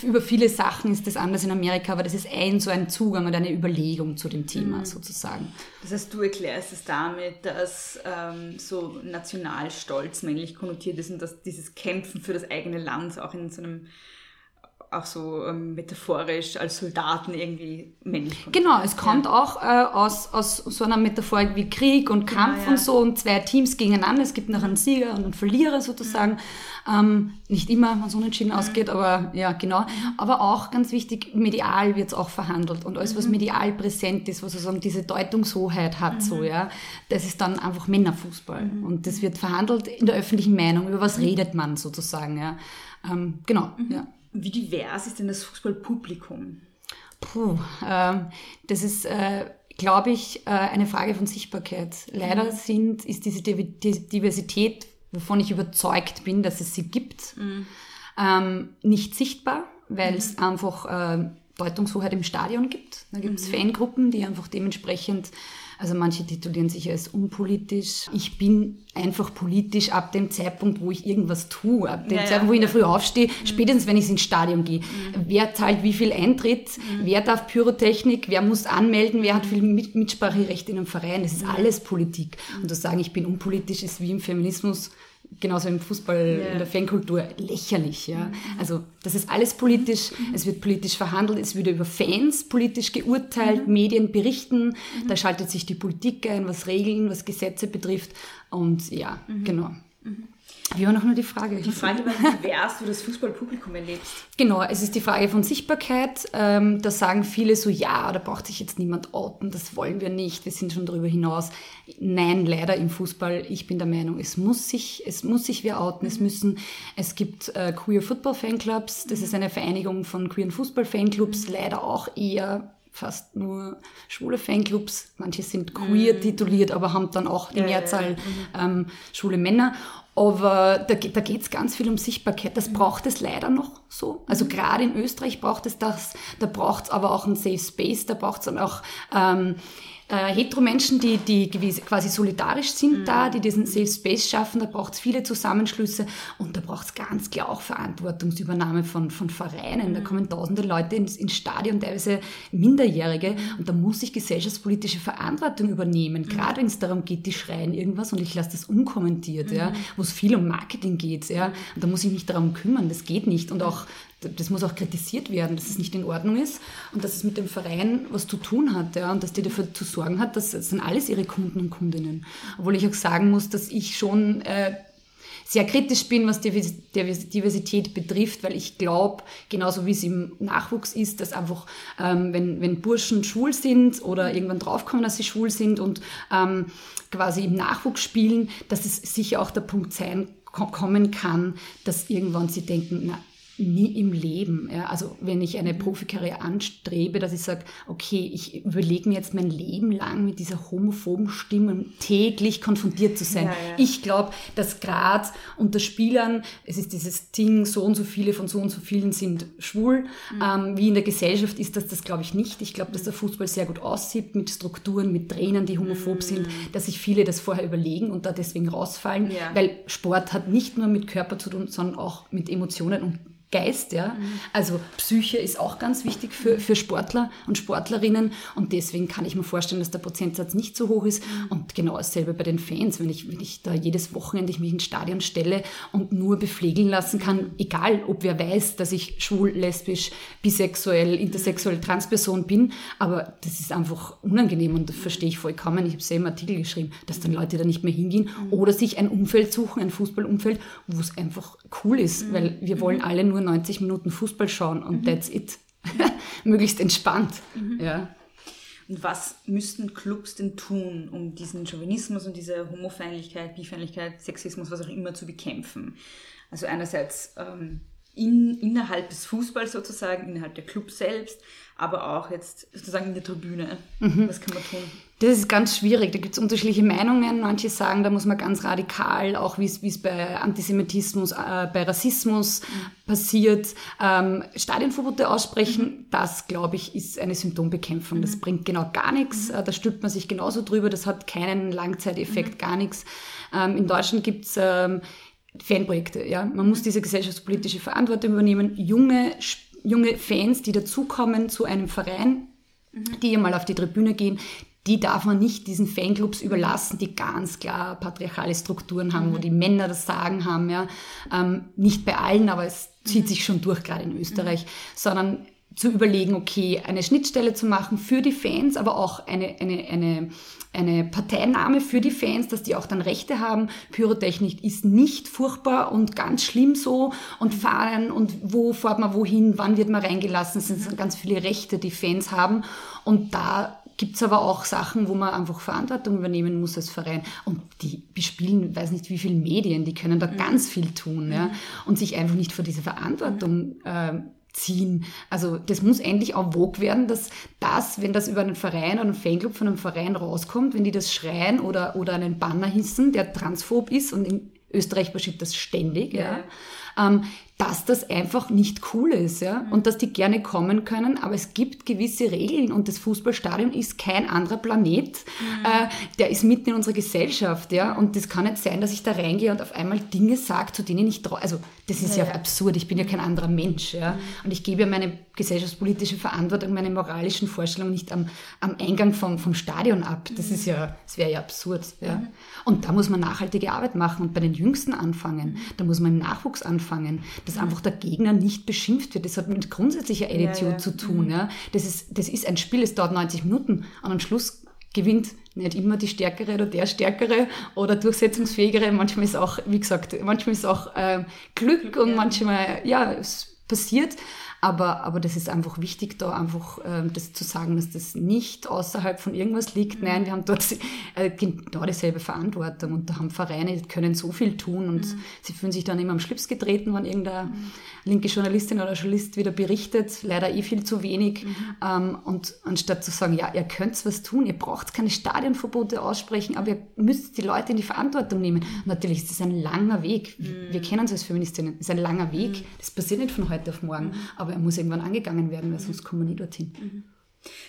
über viele Sachen ist das anders in Amerika, aber das ist ein so ein Zugang und eine Überlegung zu dem Thema mhm. sozusagen. Das heißt, du erklärst es damit, dass ähm, so Nationalstolz männlich konnotiert ist und dass dieses Kämpfen für das eigene Land auch in so einem auch so ähm, metaphorisch als Soldaten irgendwie männlich. Genau, es kommt ja. auch äh, aus, aus so einer Metaphorik wie Krieg und genau, Kampf genau, ja. und so und zwei Teams gegeneinander. Es gibt noch einen Sieger und einen Verlierer sozusagen. Mhm. Ähm, nicht immer, wenn es unentschieden mhm. ausgeht, aber ja, genau. Mhm. Aber auch ganz wichtig, medial wird es auch verhandelt und alles, was mhm. medial präsent ist, was sozusagen diese Deutungshoheit hat, so, mhm. ja, das ist dann einfach Männerfußball. Und das wird verhandelt in der öffentlichen Meinung. Über was redet man sozusagen, ja. Ähm, genau, ja. Wie divers ist denn das Fußballpublikum? Puh, äh, das ist, äh, glaube ich, äh, eine Frage von Sichtbarkeit. Leider mhm. sind, ist diese Diversität, wovon ich überzeugt bin, dass es sie gibt, mhm. ähm, nicht sichtbar, weil mhm. es einfach äh, Deutungshoheit im Stadion gibt. Da gibt es mhm. Fangruppen, die einfach dementsprechend also manche titulieren sich als unpolitisch. Ich bin einfach politisch ab dem Zeitpunkt, wo ich irgendwas tue, ab dem ja, Zeitpunkt, wo ich in der Früh aufstehe, mhm. spätestens wenn ich ins Stadion gehe. Mhm. Wer zahlt wie viel Eintritt? Mhm. Wer darf Pyrotechnik? Wer muss anmelden? Wer hat viel Mitspracherecht in einem Verein? Das ist mhm. alles Politik. Und zu sagen, ich bin unpolitisch, ist wie im Feminismus genauso im Fußball, yeah. in der Fankultur, lächerlich. Ja? Mhm. Also das ist alles politisch, mhm. es wird politisch verhandelt, es wird über Fans politisch geurteilt, mhm. Medien berichten, mhm. da schaltet sich die Politik ein, was Regeln, was Gesetze betrifft. Und ja, mhm. genau. Mhm. Wie war noch nur die Frage? Die Frage war, wie divers du das Fußballpublikum erlebst. Genau, es ist die Frage von Sichtbarkeit. Ähm, da sagen viele so, ja, da braucht sich jetzt niemand outen, das wollen wir nicht, wir sind schon darüber hinaus. Nein, leider im Fußball, ich bin der Meinung, es muss sich, es muss sich wer outen, es müssen, es gibt äh, Queer Football Fanclubs, das ist eine Vereinigung von queeren Fußball Fanclubs, leider auch eher fast nur schwule Fanclubs. Manche sind queer mhm. tituliert, aber haben dann auch die Mehrzahl ja, ja. Ähm, schwule Männer. Aber da, da geht es ganz viel um Sichtbarkeit. Das braucht es leider noch so. Also gerade in Österreich braucht es das. Da braucht es aber auch einen Safe Space. Da braucht es dann auch ähm, äh, Hetero-Menschen, die, die quasi solidarisch sind mhm. da, die diesen Safe Space schaffen, da braucht es viele Zusammenschlüsse und da braucht es ganz klar auch Verantwortungsübernahme von, von Vereinen. Mhm. Da kommen tausende Leute ins, ins Stadion, teilweise Minderjährige mhm. und da muss ich gesellschaftspolitische Verantwortung übernehmen, mhm. gerade wenn es darum geht, die schreien irgendwas und ich lasse das unkommentiert, ja, mhm. wo es viel um Marketing geht. Ja, und da muss ich mich darum kümmern, das geht nicht. Und auch das muss auch kritisiert werden, dass es nicht in Ordnung ist und dass es mit dem Verein was zu tun hat ja, und dass die dafür zu sorgen hat, dass das sind alles ihre Kunden und Kundinnen. Obwohl ich auch sagen muss, dass ich schon äh, sehr kritisch bin, was Diversität betrifft, weil ich glaube, genauso wie es im Nachwuchs ist, dass einfach, ähm, wenn, wenn Burschen schwul sind oder irgendwann draufkommen, dass sie schwul sind und ähm, quasi im Nachwuchs spielen, dass es sicher auch der Punkt sein kommen kann, dass irgendwann sie denken, na, Nie im Leben. Ja. Also wenn ich eine Profikarriere anstrebe, dass ich sage, okay, ich überlege mir jetzt mein Leben lang mit dieser homophoben Stimme täglich konfrontiert zu sein. Ja, ja. Ich glaube, dass gerade unter Spielern, es ist dieses Ding, so und so viele von so und so vielen sind schwul. Mhm. Ähm, wie in der Gesellschaft ist das das, glaube ich, nicht. Ich glaube, dass der Fußball sehr gut aussieht mit Strukturen, mit Trainern, die homophob sind, dass sich viele das vorher überlegen und da deswegen rausfallen. Mhm. Weil Sport hat nicht nur mit Körper zu tun, sondern auch mit Emotionen und Geist, ja. Also Psyche ist auch ganz wichtig für, für Sportler und Sportlerinnen. Und deswegen kann ich mir vorstellen, dass der Prozentsatz nicht so hoch ist. Und genau dasselbe bei den Fans, wenn ich, wenn ich da jedes Wochenende ich mich ins Stadion stelle und nur beflegeln lassen kann, egal ob wer weiß, dass ich schwul, lesbisch, bisexuell, intersexuell, Transperson bin, aber das ist einfach unangenehm und das verstehe ich vollkommen. Ich habe selber einen Artikel geschrieben, dass dann Leute da nicht mehr hingehen oder sich ein Umfeld suchen, ein Fußballumfeld, wo es einfach cool ist, weil wir wollen alle nur 90 Minuten Fußball schauen und that's it. *laughs* Möglichst entspannt. Ja. Und was müssten Clubs denn tun, um diesen Chauvinismus und diese Homofeindlichkeit, Bifeindlichkeit, Sexismus, was auch immer zu bekämpfen? Also einerseits ähm, in, innerhalb des Fußballs sozusagen, innerhalb der Clubs selbst, aber auch jetzt sozusagen in der Tribüne. Was kann man tun? Das ist ganz schwierig. Da gibt es unterschiedliche Meinungen. Manche sagen, da muss man ganz radikal, auch wie es bei Antisemitismus, äh, bei Rassismus passiert, ähm, Stadionverbote aussprechen. Das, glaube ich, ist eine Symptombekämpfung. Das bringt genau gar nichts. Äh, da stülpt man sich genauso drüber. Das hat keinen Langzeiteffekt, gar nichts. Ähm, in Deutschland gibt es ähm, Fanprojekte. Ja? Man muss diese gesellschaftspolitische Verantwortung übernehmen. Junge, junge Fans, die dazukommen zu einem Verein, die mal auf die Tribüne gehen, die darf man nicht diesen Fanclubs überlassen, die ganz klar patriarchale Strukturen haben, wo die Männer das Sagen haben. Ja? Ähm, nicht bei allen, aber es zieht sich schon durch, gerade in Österreich, sondern zu überlegen, okay, eine Schnittstelle zu machen für die Fans, aber auch eine, eine, eine, eine Parteinahme für die Fans, dass die auch dann Rechte haben. Pyrotechnik ist nicht furchtbar und ganz schlimm so und fahren und wo fährt man wohin, wann wird man reingelassen, es sind ganz viele Rechte, die Fans haben und da gibt's aber auch Sachen, wo man einfach Verantwortung übernehmen muss als Verein. Und die bespielen, weiß nicht wie viele Medien, die können da ganz viel tun. Ja? Und sich einfach nicht vor diese Verantwortung äh, ziehen. Also das muss endlich auch Vogue werden, dass das, wenn das über einen Verein oder einen Fanclub von einem Verein rauskommt, wenn die das schreien oder, oder einen Banner hissen, der transphob ist und in Österreich passiert das ständig, ja. Ähm, dass das einfach nicht cool ist, ja, und dass die gerne kommen können, aber es gibt gewisse Regeln und das Fußballstadion ist kein anderer Planet, äh, der ist mitten in unserer Gesellschaft, ja, und das kann nicht sein, dass ich da reingehe und auf einmal Dinge sage, zu denen ich traue, also das ist ja, absurd, ich bin ja kein anderer Mensch, ja, und ich gebe ja meine gesellschaftspolitische Verantwortung, meine moralischen Vorstellungen nicht am, am Eingang vom, vom Stadion ab, das ist ja, das wäre ja absurd, ja, und da muss man nachhaltige Arbeit machen und bei den Jüngsten anfangen, da muss man im Nachwuchs anfangen, dass einfach der Gegner nicht beschimpft wird. Das hat mit grundsätzlicher Attitude ja. zu tun. Ja. Das, ist, das ist ein Spiel, es dauert 90 Minuten und am Schluss gewinnt nicht immer die Stärkere oder der Stärkere oder durchsetzungsfähigere. Manchmal ist auch, wie gesagt, manchmal ist auch äh, Glück und manchmal, ja, es passiert. Aber, aber das ist einfach wichtig, da einfach ähm, das zu sagen, dass das nicht außerhalb von irgendwas liegt. Nein, wir haben dort äh, genau dieselbe Verantwortung und da haben Vereine, die können so viel tun und sie fühlen sich dann immer am Schlips getreten, wenn irgendeine linke Journalistin oder Journalist wieder berichtet, leider eh viel zu wenig. Ähm, und anstatt zu sagen, ja, ihr könnt was tun, ihr braucht keine Stadionverbote aussprechen, aber ihr müsst die Leute in die Verantwortung nehmen. Natürlich ist das ein langer Weg. Wir, wir kennen es als Feministinnen. Es ist ein langer Weg. Das passiert nicht von heute auf morgen, aber er muss irgendwann angegangen werden, weil sonst kommen wir nie dorthin.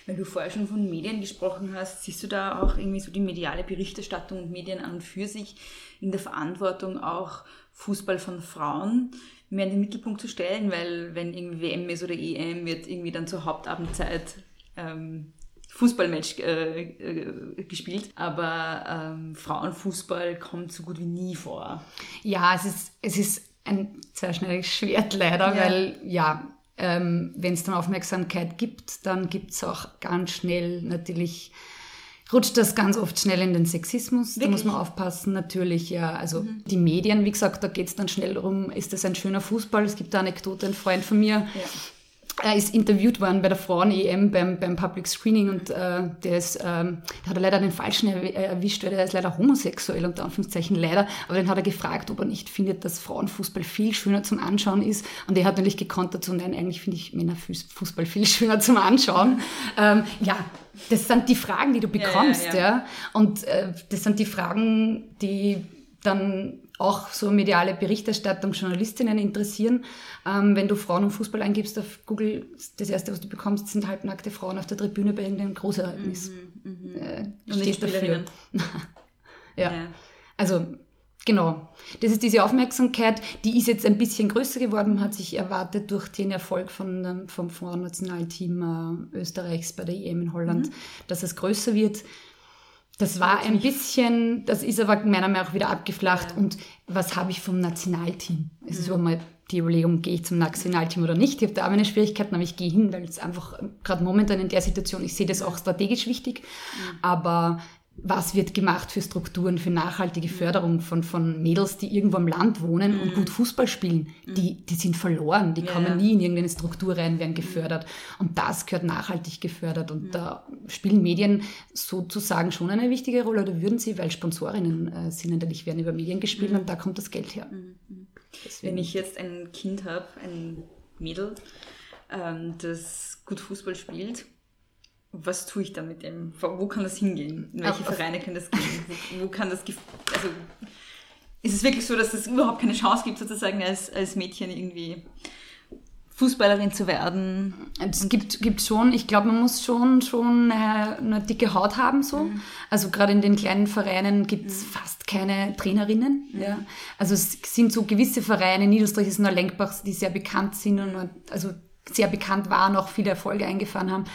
Weil du vorher schon von Medien gesprochen hast, siehst du da auch irgendwie so die mediale Berichterstattung und Medien an und für sich in der Verantwortung auch Fußball von Frauen mehr in den Mittelpunkt zu stellen, weil wenn irgendwie WM ist oder EM, wird irgendwie dann zur Hauptabendzeit ähm, Fußballmatch äh, äh, gespielt, aber ähm, Frauenfußball kommt so gut wie nie vor. Ja, es ist, es ist ein zweischneidiges Schwert leider, Ja. weil ja, ähm, wenn es dann Aufmerksamkeit gibt, dann gibt es auch ganz schnell natürlich, rutscht das ganz oft schnell in den Sexismus. Da muss man aufpassen, natürlich, ja. Also die Medien, wie gesagt, da geht es dann schnell darum, ist das ein schöner Fußball? Es gibt eine Anekdote, ein Freund von mir, er ist interviewt worden bei der Frauen-EM beim, beim Public Screening und äh, der, ist, ähm, der hat leider den Falschen erwischt, weil er ist leider homosexuell, unter Anführungszeichen leider, aber den hat er gefragt, ob er nicht findet, dass Frauenfußball viel schöner zum Anschauen ist und er hat natürlich gekontert, so nein, eigentlich finde ich Männerfußball viel *laughs* schöner zum Anschauen. Ähm, ja, das sind die Fragen, die du bekommst, ja. ja, ja. ja. Und äh, das sind die Fragen, die dann auch so mediale Berichterstattung, Journalistinnen interessieren. Ähm, wenn du Frauen und Fußball eingibst auf Google, das erste, was du bekommst, sind halbnackte Frauen auf der Tribüne bei irgendeinem Großereignis. Mhm, mh. äh, stehst dafür. *laughs* ja. ja. Also Genau. Das ist diese Aufmerksamkeit, die ist jetzt ein bisschen größer geworden, hat sich erwartet durch den Erfolg von, vom Frauennationalteam äh, Österreichs bei der EM in Holland, mhm. dass es größer wird. Das war ein bisschen, das ist aber meiner Meinung nach wieder abgeflacht. Ja. Und was habe ich vom Nationalteam? Es ist mhm. mal die Überlegung, gehe ich zum Nationalteam oder nicht. Ich habe da auch meine Schwierigkeiten, aber ich gehe hin, weil es einfach gerade momentan in der Situation, ich sehe das auch strategisch wichtig. Mhm. Aber was wird gemacht für Strukturen, für nachhaltige Förderung von, von Mädels, die irgendwo am Land wohnen und gut Fußball spielen. Die, die sind verloren, die ja. kommen nie in irgendeine Struktur rein, werden gefördert. Und das gehört nachhaltig gefördert. Und da spielen Medien sozusagen schon eine wichtige Rolle, oder würden sie, weil Sponsorinnen äh, sind natürlich, werden über Medien gespielt und da kommt das Geld her. Wenn ich jetzt ein Kind habe, ein Mädel, ähm, das gut Fußball spielt, was tue ich dann mit dem? Wo kann das hingehen? In welche Ach, Vereine kann das gehen? Wo, wo, kann das, also ist es wirklich so, dass es überhaupt keine Chance gibt, sozusagen als, als Mädchen irgendwie Fußballerin zu werden? Es gibt, gibt schon, ich glaube, man muss schon, schon eine, eine dicke Haut haben. so. Mhm. Also gerade in den kleinen Vereinen gibt es mhm. fast keine Trainerinnen. Mhm. Ja. Also es sind so gewisse Vereine, Niederösterreich ist nur Lenkbach, die sehr bekannt sind und also sehr bekannt waren, auch viele Erfolge eingefahren haben.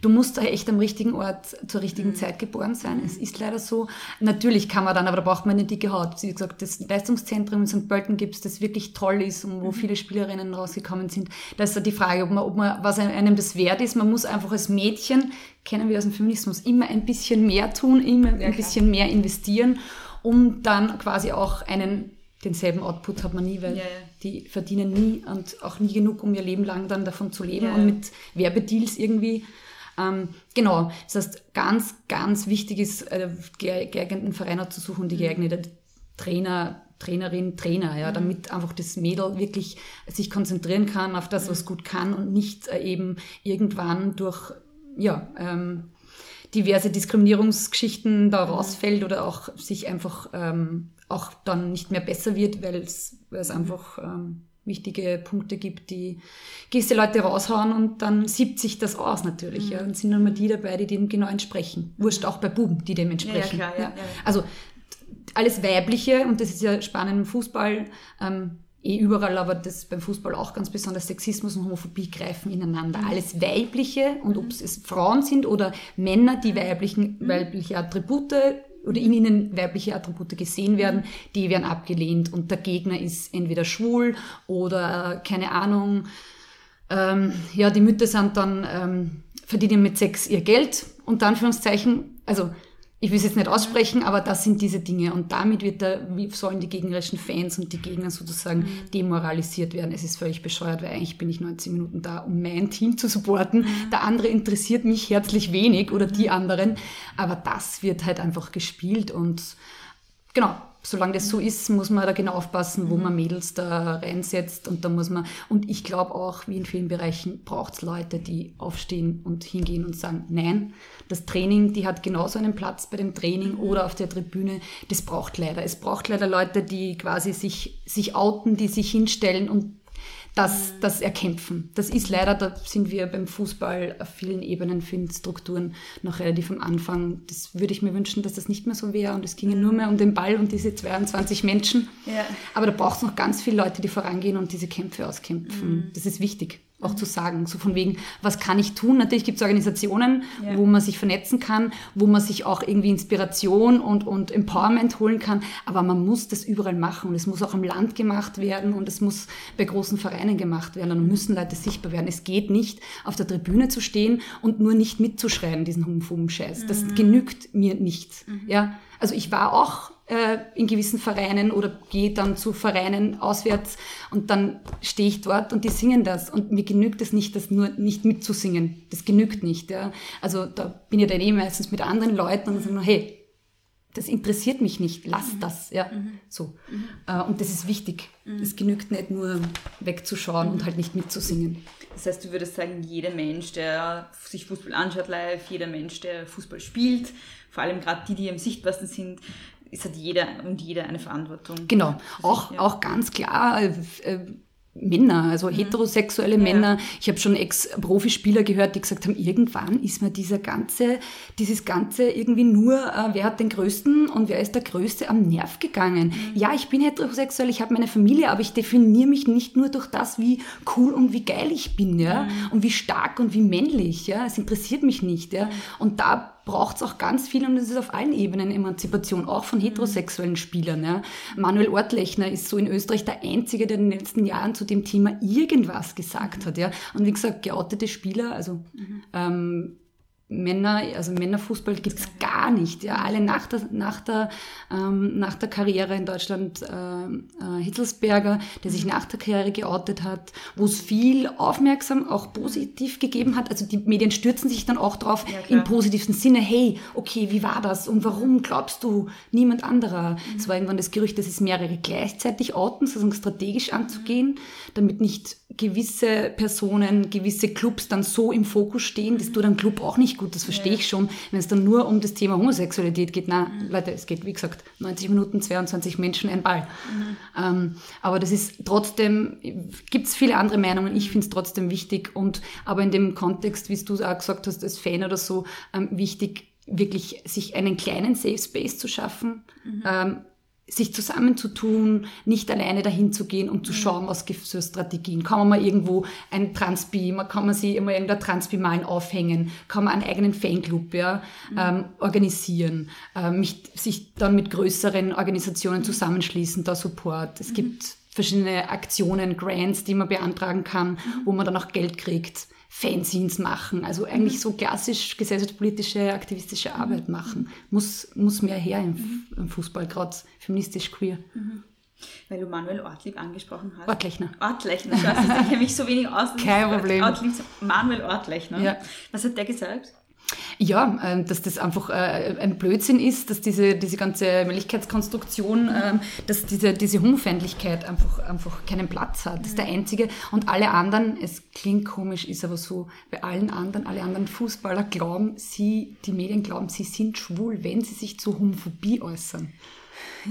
Du musst da echt am richtigen Ort zur richtigen mhm. Zeit geboren sein. Es ist leider so. Natürlich kann man dann, aber da braucht man eine dicke Haut. Wie gesagt, das Leistungszentrum in St. Pölten gibt es, das wirklich toll ist und wo mhm. viele Spielerinnen rausgekommen sind. Da ist da die Frage, ob man, ob man, was einem das wert ist. Man muss einfach als Mädchen, kennen wir aus dem Feminismus, immer ein bisschen mehr tun, immer ja, ein bisschen mehr investieren, um dann quasi auch einen denselben Output hat man nie, weil ja, ja. Die verdienen nie und auch nie genug, um ihr Leben lang dann davon zu leben ja, und mit Werbedeals irgendwie. Ähm, genau, das heißt, ganz, ganz wichtig ist, äh, geeigneten Verein zu suchen, die mhm. geeignete Trainer, Trainerin, Trainer, ja, mhm. damit einfach das Mädel wirklich sich konzentrieren kann auf das, was gut kann und nicht äh, eben irgendwann durch, ja, ähm, diverse Diskriminierungsgeschichten da rausfällt oder auch sich einfach ähm, auch dann nicht mehr besser wird, weil es, es einfach ähm, wichtige Punkte gibt, die gewisse Leute raushauen und dann siebt sich das aus natürlich. Mhm. Ja. Dann sind nur die dabei, die dem genau entsprechen. Wurscht auch bei Buben, die dem entsprechen. Ja, ja, klar, ja. Also alles Weibliche, und das ist ja spannend im Fußball, ähm, eh überall, aber das beim Fußball auch ganz besonders Sexismus und Homophobie greifen ineinander. Mhm. Alles Weibliche und ob es Frauen sind oder Männer, die weiblichen, mhm. weibliche Attribute oder in ihnen weibliche Attribute gesehen werden, die werden abgelehnt und der Gegner ist entweder schwul oder äh, keine Ahnung. Ähm, ja, die Mütter sind dann ähm, verdienen mit Sex ihr Geld unter Anführungszeichen. Also ich will es jetzt nicht aussprechen, aber das sind diese Dinge. Und damit wird der, wie sollen die gegnerischen Fans und die Gegner sozusagen mhm. demoralisiert werden. Es ist völlig bescheuert, weil eigentlich bin ich 90 Minuten da, um mein Team zu supporten. Mhm. Der andere interessiert mich herzlich wenig oder die mhm. anderen. Aber das wird halt einfach gespielt und genau, solange das so ist, muss man da genau aufpassen, wo man Mädels da reinsetzt. Und da muss man, und ich glaube auch, wie in vielen Bereichen, braucht es Leute, die aufstehen und hingehen und sagen, nein, das Training, die hat genauso einen Platz bei dem Training oder auf der Tribüne. Das braucht leider. Es braucht leider Leute, die quasi sich, sich outen, die sich hinstellen und das, das erkämpfen. Das ist leider, da sind wir beim Fußball auf vielen Ebenen, vielen Strukturen noch relativ am Anfang. Das würde ich mir wünschen, dass das nicht mehr so wäre und es ginge nur mehr um den Ball und diese 22 Menschen. Ja. Aber da braucht es noch ganz viele Leute, die vorangehen und diese Kämpfe auskämpfen. Mhm. Das ist wichtig auch zu sagen. So von wegen, was kann ich tun? Natürlich gibt es Organisationen, ja. wo man sich vernetzen kann, wo man sich auch irgendwie Inspiration und, und Empowerment holen kann. Aber man muss das überall machen. Und es muss auch am Land gemacht werden und es muss bei großen Vereinen gemacht werden. Und müssen Leute sichtbar werden. Es geht nicht, auf der Tribüne zu stehen und nur nicht mitzuschreien, diesen homophoben Scheiß. Das mhm. genügt mir nicht. Mhm. Ja, Also ich war auch äh, in gewissen Vereinen oder gehe dann zu Vereinen auswärts und dann stehe ich dort und die singen das und mir genügt es nicht, das nur nicht mitzusingen. Das genügt nicht. Ja. Also da bin ich dann eh meistens mit anderen Leuten und sagen, hey, das interessiert mich nicht, lass mhm. das, ja, mhm. so. Mhm. Äh, und das ist wichtig. Mhm. Es genügt nicht nur wegzuschauen und halt nicht mitzusingen. Das heißt, du würdest sagen, jeder Mensch, der sich Fußball anschaut live, jeder Mensch, der Fußball spielt, vor allem gerade die, die am sichtbarsten sind, ist hat jeder und jeder eine Verantwortung. Genau, auch, ja. auch ganz klar. Äh, äh Männer, also mhm. heterosexuelle ja. Männer. Ich habe schon Ex-Profispieler gehört, die gesagt haben, irgendwann ist mir dieser ganze, dieses ganze irgendwie nur, äh, wer hat den größten und wer ist der Größte am Nerv gegangen. Mhm. Ja, ich bin heterosexuell, ich habe meine Familie, aber ich definiere mich nicht nur durch das, wie cool und wie geil ich bin, ja, mhm. und wie stark und wie männlich, ja. Es interessiert mich nicht, ja. Mhm. Und da braucht es auch ganz viel und das ist auf allen Ebenen Emanzipation, auch von heterosexuellen Spielern. Ja. Manuel Ortlechner ist so in Österreich der Einzige, der in den letzten Jahren zu dem Thema irgendwas gesagt hat. Ja. Und wie gesagt, geoutete Spieler, also mhm. ähm, Männer, also Männerfußball gibt's gar nicht. Ja, alle nach der, nach der, ähm, nach der Karriere in Deutschland, äh, äh, Hitzelsberger, der sich nach der Karriere geoutet hat, wo es viel aufmerksam, auch positiv gegeben hat. Also die Medien stürzen sich dann auch drauf ja, im positivsten Sinne. Hey, okay, wie war das und warum glaubst du niemand anderer? Es mhm. war irgendwann das Gerücht, dass es mehrere gleichzeitig outen, sozusagen strategisch anzugehen, damit nicht gewisse Personen, gewisse Clubs dann so im Fokus stehen, das tut einem Club auch nicht gut, das verstehe ja. ich schon. Wenn es dann nur um das Thema Homosexualität geht, na, mhm. Leute, es geht, wie gesagt, 90 Minuten, 22 Menschen, ein Ball. Mhm. Ähm, aber das ist trotzdem, gibt es viele andere Meinungen, ich finde es trotzdem wichtig und aber in dem Kontext, wie du auch gesagt hast, als Fan oder so, ähm, wichtig, wirklich sich einen kleinen Safe Space zu schaffen, mhm. ähm, sich zusammenzutun, nicht alleine dahin zu gehen und zu mhm. schauen, was gibt es für Strategien. Kann man mal irgendwo ein Transpi, man kann man sich immer irgendein Transpi malen aufhängen, kann man einen eigenen Fanclub ja, mhm. ähm, organisieren, äh, mich, sich dann mit größeren Organisationen zusammenschließen, da Support. Es mhm. gibt verschiedene Aktionen, Grants, die man beantragen kann, mhm. wo man dann auch Geld kriegt. Fanzines machen, also eigentlich mhm. so klassisch gesellschaftspolitische, aktivistische Arbeit mhm. machen. Muss, muss mehr her im, mhm. im Fußball, gerade feministisch queer. Weil du Manuel Ortlieb angesprochen hast. Ortlechner. Ortlechner, ich, weiß, ich kenne mich so wenig aus. Kein Problem. Ortlieb, Manuel Ortlechner. Ja. Was hat der gesagt? Ja, ähm, dass das einfach äh, ein Blödsinn ist, dass diese, diese ganze Männlichkeitskonstruktion, ähm, dass diese, diese Homofeindlichkeit einfach, einfach keinen Platz hat. Das ist der einzige. Und alle anderen, es klingt komisch, ist aber so, bei allen anderen, alle anderen Fußballer glauben, sie, die Medien glauben, sie sind schwul, wenn sie sich zu Homophobie äußern.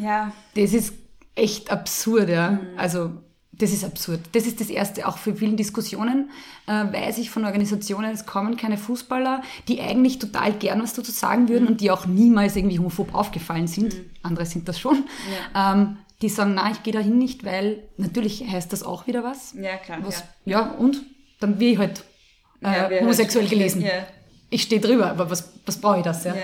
Ja. Das ist echt absurd, ja. Mhm. Also das ist absurd. Das ist das Erste. Auch für vielen Diskussionen äh, weiß ich von Organisationen, es kommen keine Fußballer, die eigentlich total gern was dazu sagen würden mhm. und die auch niemals irgendwie homophob aufgefallen sind. Mhm. Andere sind das schon. Ja. Ähm, die sagen, na, ich gehe dahin nicht, weil natürlich heißt das auch wieder was. Ja, klar. Was, ja. ja, und? Dann wie ich halt äh, ja, homosexuell halt, gelesen. Ja ich stehe drüber, aber was, was brauche ich das? Ja? Yeah.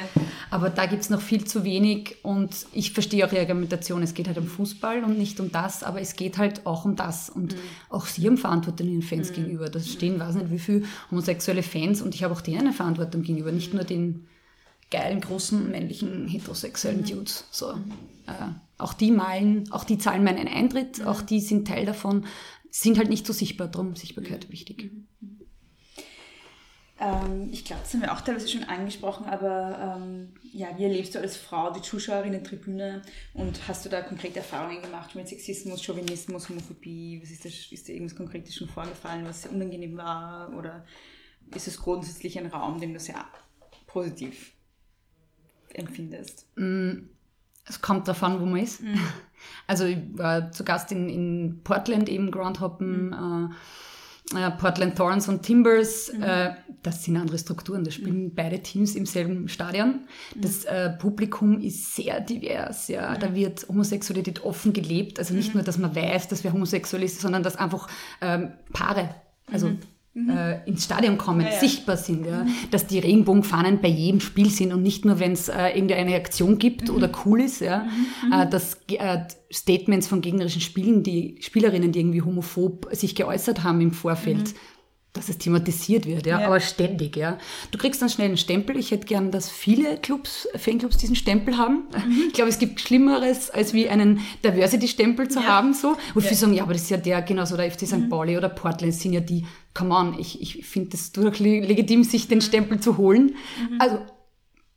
Aber da gibt es noch viel zu wenig und ich verstehe auch Ihre Argumentation, es geht halt um Fußball und nicht um das, aber es geht halt auch um das und mm. auch Sie haben Verantwortung den Fans mm. gegenüber. Da stehen, weiß nicht wie viele homosexuelle Fans und ich habe auch denen eine Verantwortung gegenüber, nicht nur den geilen, großen, männlichen, heterosexuellen mm. Dudes. So. Äh, auch die malen, auch die zahlen meinen Eintritt, auch die sind Teil davon, sind halt nicht so sichtbar, darum Sichtbarkeit wichtig. Ähm, ich glaube, das haben wir auch teilweise schon angesprochen, aber ähm, ja, wie erlebst du als Frau die Zuschauerinnen-Tribüne und hast du da konkrete Erfahrungen gemacht mit Sexismus, Chauvinismus, Homophobie? Was ist, das, ist da irgendwas Konkretes schon vorgefallen, was sehr unangenehm war? Oder ist es grundsätzlich ein Raum, den du sehr positiv empfindest? Mm, es kommt davon, wo man ist. Mhm. *laughs* Also ich war zu Gast in, in Portland, eben Groundhoppen. Mhm. Äh, äh, Portland Thorns und Timbers, mhm. äh, das sind andere Strukturen. Da spielen mhm. beide Teams im selben Stadion. Mhm. Das äh, Publikum ist sehr divers. Ja. Da wird Homosexualität offen gelebt. Also nicht mhm. nur, dass man weiß, dass wer homosexuell ist, sondern dass einfach ähm, Paare, also mhm mhm. äh, ins Stadion kommen, ja, ja. sichtbar sind. Ja? Mhm. Dass die Regenbogenfahnen bei jedem Spiel sind und nicht nur, wenn es äh, irgendeine Aktion gibt mhm. oder cool ist. Ja? Mhm. Äh, dass äh, Statements von gegnerischen Spielen, die Spielerinnen, die irgendwie homophob sich geäußert haben im Vorfeld, mhm. dass es thematisiert wird, ja, Ja. aber ständig, ja. Du kriegst dann schnell einen Stempel. Ich hätte gern, dass viele Clubs, Fanclubs diesen Stempel haben. Ich glaube, es gibt Schlimmeres, als wie einen Diversity-Stempel zu haben, so. Wo viele sagen, ja, aber das ist ja der, genauso der FC St. Pauli oder Portland sind ja die, come on, ich, ich finde das durchaus legitim, sich den Stempel zu holen. Also,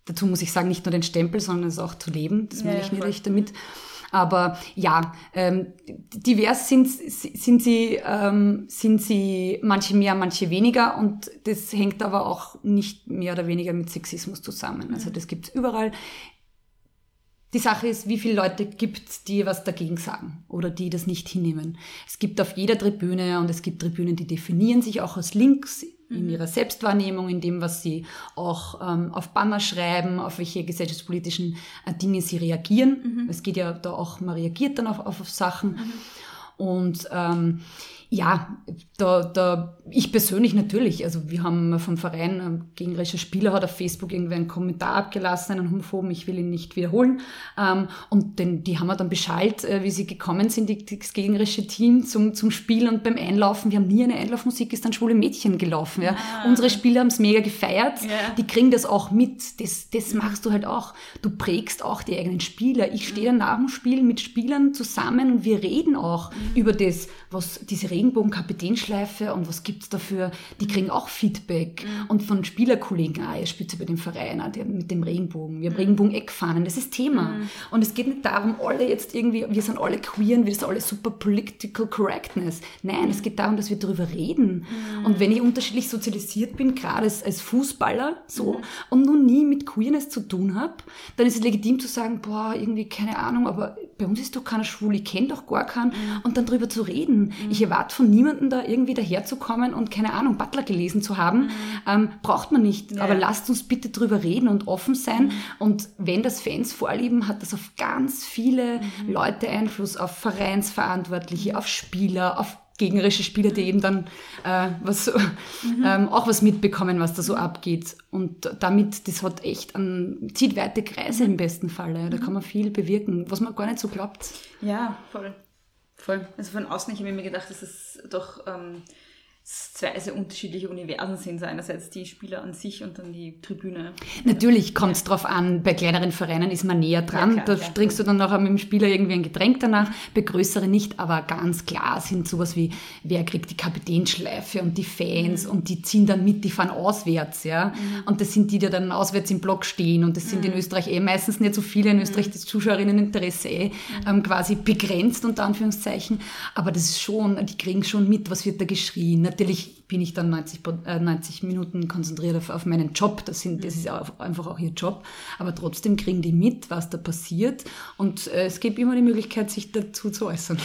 dazu muss ich sagen, nicht nur den Stempel, sondern es auch zu leben. Das Ja, meine ja, ich voll. nicht damit. Aber ja, ähm, divers sind, sind, sie, ähm, sind sie manche mehr, manche weniger und das hängt aber auch nicht mehr oder weniger mit Sexismus zusammen. Also das gibt's überall. Die Sache ist, wie viele Leute gibt's, die was dagegen sagen oder die das nicht hinnehmen. Es gibt auf jeder Tribüne und es gibt Tribünen, die definieren sich auch als links in ihrer Selbstwahrnehmung, in dem, was sie auch ähm, auf Banner schreiben, auf welche gesellschaftspolitischen äh, Dinge sie reagieren. Es geht ja da auch, man reagiert dann auf, auf, auf Sachen. Und ähm, ja, da, da, ich persönlich natürlich, also wir haben vom Verein ähm, gegnerischer Spieler hat auf Facebook irgendwie einen Kommentar abgelassen, einen homophoben, ich will ihn nicht wiederholen. Ähm, und den, die haben wir dann Bescheid, äh, wie sie gekommen sind, die, das gegnerische Team zum, zum Spiel und beim Einlaufen. Wir haben nie eine Einlaufmusik, ist dann schwule Mädchen gelaufen. Ja. Unsere Spieler haben es mega gefeiert, Ja. die kriegen das auch mit. Das, das machst du halt auch. Du prägst auch die eigenen Spieler. Ich stehe dann nach dem Spiel mit Spielern zusammen und wir reden auch über das, was diese Regenbogen-Kapitänschleife und was gibt's dafür. Die kriegen auch Feedback und von Spielerkollegen, ah, ihr spielt ja bei dem Verein, ah, der mit dem Regenbogen. Wir haben Regenbogen-Eckfahnen, das ist Thema. Und es geht nicht darum, alle jetzt irgendwie, wir sind alle queer und wir sind alle super political correctness. Nein, es geht darum, dass wir darüber reden. Und wenn ich unterschiedlich sozialisiert bin, gerade als, als Fußballer, so, und nun nie mit Queerness zu tun habe, dann ist es legitim zu sagen, boah, irgendwie, keine Ahnung, aber bei uns ist doch keiner schwul, ich kenne doch gar keinen, und dann drüber zu reden. Ich erwarte von niemandem da irgendwie daherzukommen und, keine Ahnung, Butler gelesen zu haben, ähm, braucht man nicht. Aber lasst uns bitte drüber reden und offen sein. Und wenn das Fans vorlieben, hat das auf ganz viele Leute Einfluss, auf Vereinsverantwortliche, auf Spieler, auf gegnerische Spieler, die eben dann äh, was, ähm, auch was mitbekommen, was da so abgeht. Und damit, das hat echt einen, zieht weite Kreise im besten Falle. Da kann man viel bewirken, was man gar nicht so glaubt. Ja, voll. Voll. Also von außen, ich habe mir gedacht, dass es doch ähm, zwei sehr unterschiedliche Universen sind. So einerseits die Spieler an sich und dann die Tribüne. Natürlich kommt es drauf an, bei kleineren Vereinen ist man näher dran. Ja, klar, da ja. trinkst du dann nachher mit dem Spieler irgendwie ein Getränk danach, bei größeren nicht, aber ganz klar sind sowas wie, wer kriegt die Kapitänschleife und die Fans Mhm. und die ziehen dann mit, die fahren auswärts, ja. Und das sind die, die dann auswärts im Block stehen und das sind Mhm. in Österreich eh meistens nicht so viele. In Österreich das Zuschauerinneninteresse eh Mhm. ähm, quasi begrenzt, unter Anführungszeichen. Aber das ist schon, die kriegen schon mit, was wird da geschrien. Natürlich bin ich dann 90, Pro- äh, 90 Minuten konzentriert auf, auf meinen Job. Das, sind, das ist ja auch einfach auch ihr Job. Aber trotzdem kriegen die mit, was da passiert. Und äh, es gibt immer die Möglichkeit, sich dazu zu äußern.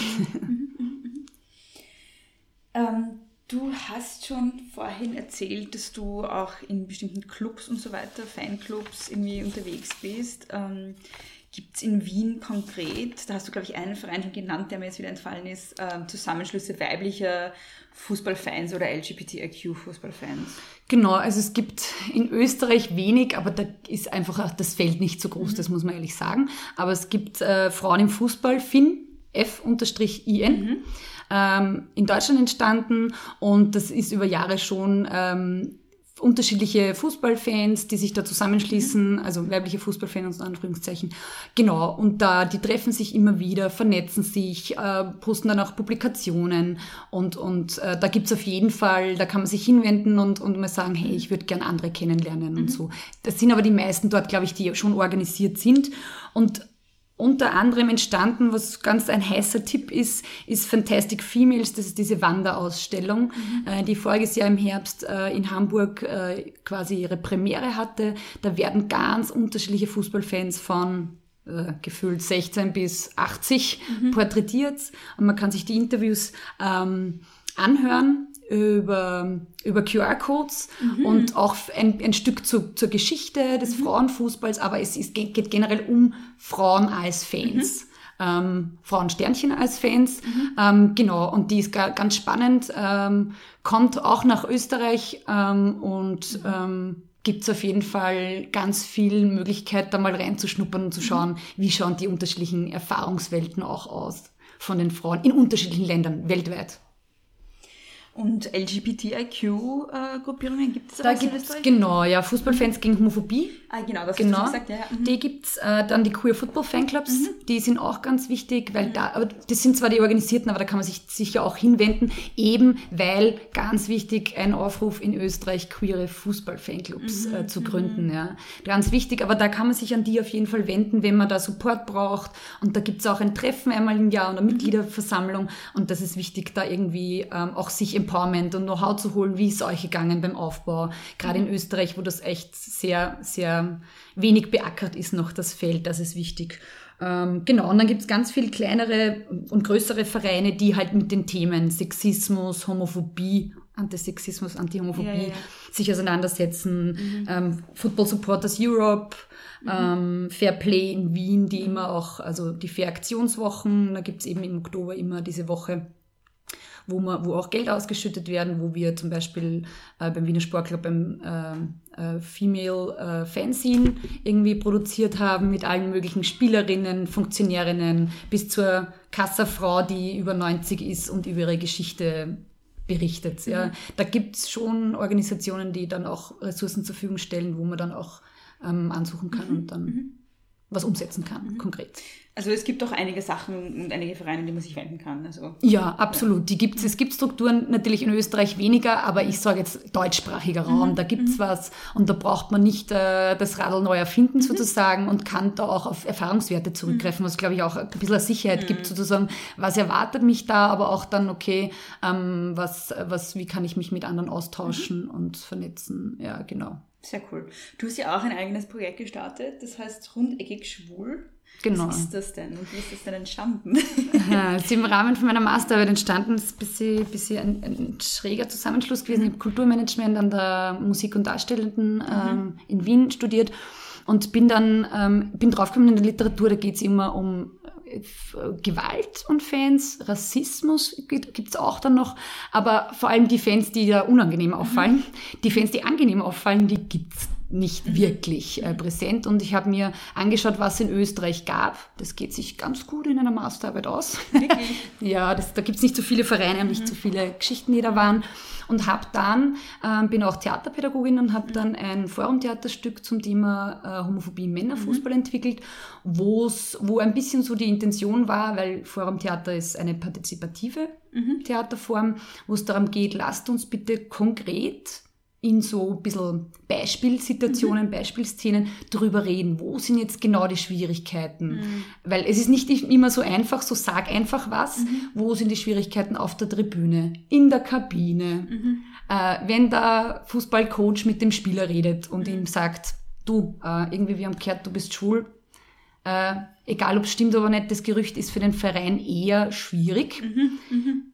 Ähm, du hast schon vorhin erzählt, dass du auch in bestimmten Clubs und so weiter, Fanclubs irgendwie unterwegs bist. Ähm, Gibt es in Wien konkret, da hast du, glaube ich, einen Verein schon genannt, der mir jetzt wieder entfallen ist, ähm, Zusammenschlüsse weiblicher Fußballfans oder LGBTIQ-Fußballfans? Genau, also es gibt in Österreich wenig, aber da ist einfach auch das Feld nicht so groß, das muss man ehrlich sagen. Aber es gibt äh, Frauen im Fußball, FIN, F-IN, ähm, in Deutschland entstanden und das ist über Jahre schon ähm, unterschiedliche Fußballfans, die sich da zusammenschließen, also weibliche Fußballfans in Anführungszeichen. Genau, und da, die treffen sich immer wieder, vernetzen sich, äh, posten dann auch Publikationen und, und äh, da gibt's auf jeden Fall, da kann man sich hinwenden und, und mal sagen, hey, ich würde gern andere kennenlernen und so. Das sind aber die meisten dort, glaube ich, die schon organisiert sind und unter anderem entstanden, was ganz ein heißer Tipp ist, ist Fantastic Females. Das ist diese Wanderausstellung, äh, die voriges Jahr im Herbst äh, in Hamburg äh, quasi ihre Premiere hatte. Da werden ganz unterschiedliche Fußballfans von gefühlt 16 bis 80 porträtiert und man kann sich die Interviews ähm, anhören über, über QR-Codes und auch ein, ein Stück zu, zur Geschichte des Frauenfußballs, aber es ist, geht generell um Frauen als Fans. Ähm, Frauensternchen als Fans, ähm, genau, und die ist ga, ganz spannend, ähm, kommt auch nach Österreich ähm, und ähm, gibt es auf jeden Fall ganz viel Möglichkeit, da mal reinzuschnuppern und zu schauen, wie schauen die unterschiedlichen Erfahrungswelten auch aus von den Frauen in unterschiedlichen Ländern weltweit. Und LGBTIQ-Gruppierungen gibt es Da aber in gibt's, Österreich? genau, ja, Fußballfans gegen Homophobie. Ah, genau, das Genau, hast du gesagt. Ja. Mhm. die gibt's äh, dann die Queer Football Fanclubs, die sind auch ganz wichtig, weil da, aber das sind zwar die organisierten, aber da kann man sich sicher auch hinwenden, eben weil ganz wichtig ein Aufruf in Österreich queere Fußball-Fanclubs äh, zu gründen, ja, ganz wichtig, aber da kann man sich an die auf jeden Fall wenden, wenn man da Support braucht. Und da gibt's auch ein Treffen einmal im Jahr und eine Mitgliederversammlung. Und das ist wichtig, da irgendwie ähm, auch sich Empowerment und Know-how zu holen, wie ist es euch gegangen beim Aufbau, gerade in Österreich, wo das echt sehr, sehr wenig beackert ist noch das Feld, das ist wichtig. Ähm, genau, und dann gibt's ganz viel kleinere und größere Vereine, die halt mit den Themen Sexismus, Homophobie, Antisexismus, Antihomophobie Ja, ja, sich auseinandersetzen. Ähm, Football Supporters Europe, ähm, Fair Play in Wien, die immer auch, also die Fair Aktionswochen, da gibt's eben im Oktober immer diese Woche wo, man, wo auch Geld ausgeschüttet werden, wo wir zum Beispiel äh, beim Wiener Sportclub beim äh, äh, Female äh, Fanzine irgendwie produziert haben mit allen möglichen Spielerinnen, Funktionärinnen bis zur Kassafrau, die über 90 ist und über ihre Geschichte berichtet. Ja. Da gibt's schon Organisationen, die dann auch Ressourcen zur Verfügung stellen, wo man dann auch ähm, ansuchen kann und dann was umsetzen kann, konkret. Also es gibt auch einige Sachen und einige Vereine, die man sich wenden kann. Also Ja, absolut. Die gibt's. Es gibt Strukturen natürlich in Österreich weniger, aber ich sage jetzt deutschsprachiger Raum, da gibt's was und da braucht man nicht äh, das Radl neu erfinden sozusagen und kann da auch auf Erfahrungswerte zurückgreifen, was glaube ich auch ein bisschen Sicherheit gibt sozusagen. Was erwartet mich da, aber auch dann, okay, ähm, was, was, wie kann ich mich mit anderen austauschen und vernetzen? Ja, genau. Sehr cool. Du hast ja auch ein eigenes Projekt gestartet, das heißt Rundeckig Schwul. Genau. Was ist das denn und wie ist das denn entstanden? Ja, es ist im Rahmen von meiner Masterarbeit entstanden. Es ist ein bisschen, bisschen ein, ein schräger Zusammenschluss gewesen. Ich habe Kulturmanagement an der Musik- und Darstellenden ähm, in Wien studiert und bin dann ähm, bin draufgekommen in der Literatur, da geht es immer um Gewalt und Fans, Rassismus gibt es auch dann noch, aber vor allem die Fans, die da unangenehm auffallen. Die Fans, die angenehm auffallen, die gibt's nicht wirklich äh, präsent. Und ich habe mir angeschaut, was in Österreich gab. Das geht sich ganz gut in einer Masterarbeit aus. *laughs* ja, das, da gibt's nicht so viele Vereine und nicht so viele Geschichten, die da waren. Und habe dann, ähm, bin auch Theaterpädagogin und habe dann ein Forumtheaterstück zum Thema äh, Homophobie im Männerfußball entwickelt, wo's, wo ein bisschen so die Intention war, weil Forumtheater ist eine partizipative Theaterform, wo es darum geht, lasst uns bitte konkret in so ein bisschen Beispielsituationen, Beispielszenen drüber reden. Wo sind jetzt genau die Schwierigkeiten? Weil es ist nicht immer so einfach, so sag einfach was. Wo sind die Schwierigkeiten auf der Tribüne, in der Kabine? Äh, wenn der Fußballcoach mit dem Spieler redet und ihm sagt, du, äh, irgendwie wir haben gehört, du bist schwul. Äh, egal ob es stimmt oder nicht, das Gerücht ist für den Verein eher schwierig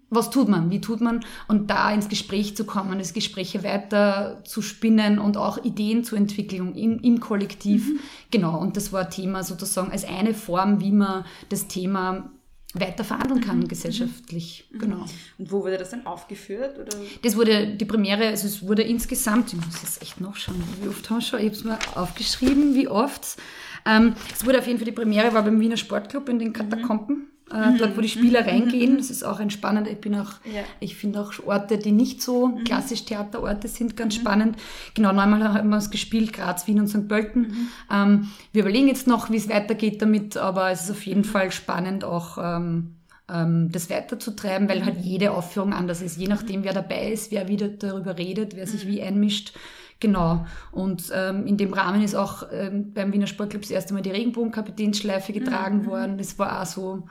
was tut man, wie tut man und da ins Gespräch zu kommen, das Gespräche weiter zu spinnen und auch Ideen zur Entwicklung im, im Kollektiv. Genau, und das war Thema sozusagen als eine Form, wie man das Thema weiter verhandeln kann gesellschaftlich. Genau. Und wo wurde das dann aufgeführt? Oder? Das wurde die Premiere, also es wurde insgesamt, ich muss jetzt echt nachschauen, wie oft haben wir schon, ich habe es mal aufgeschrieben, wie oft. Ähm, es wurde auf jeden Fall die Premiere, war beim Wiener Sportclub in den Katakomben. Äh, dort, wo die Spieler reingehen. Das ist auch ein spannender, ich bin auch, Ja. ich finde auch Orte, die nicht so klassisch Theaterorte sind, ganz spannend. Genau, neunmal haben wir es gespielt, Graz, Wien und St. Pölten. Ähm, wir überlegen jetzt noch, wie es weitergeht damit, aber es ist auf jeden Fall spannend, auch ähm, ähm, das weiterzutreiben, weil halt jede Aufführung anders ist. Je nachdem, wer dabei ist, wer wieder darüber redet, wer sich wie einmischt. Genau. Und ähm, in dem Rahmen ist auch ähm, beim Wiener Sportclub das erste Mal die Regenbogenkapitänsschleife getragen worden. Das war auch so,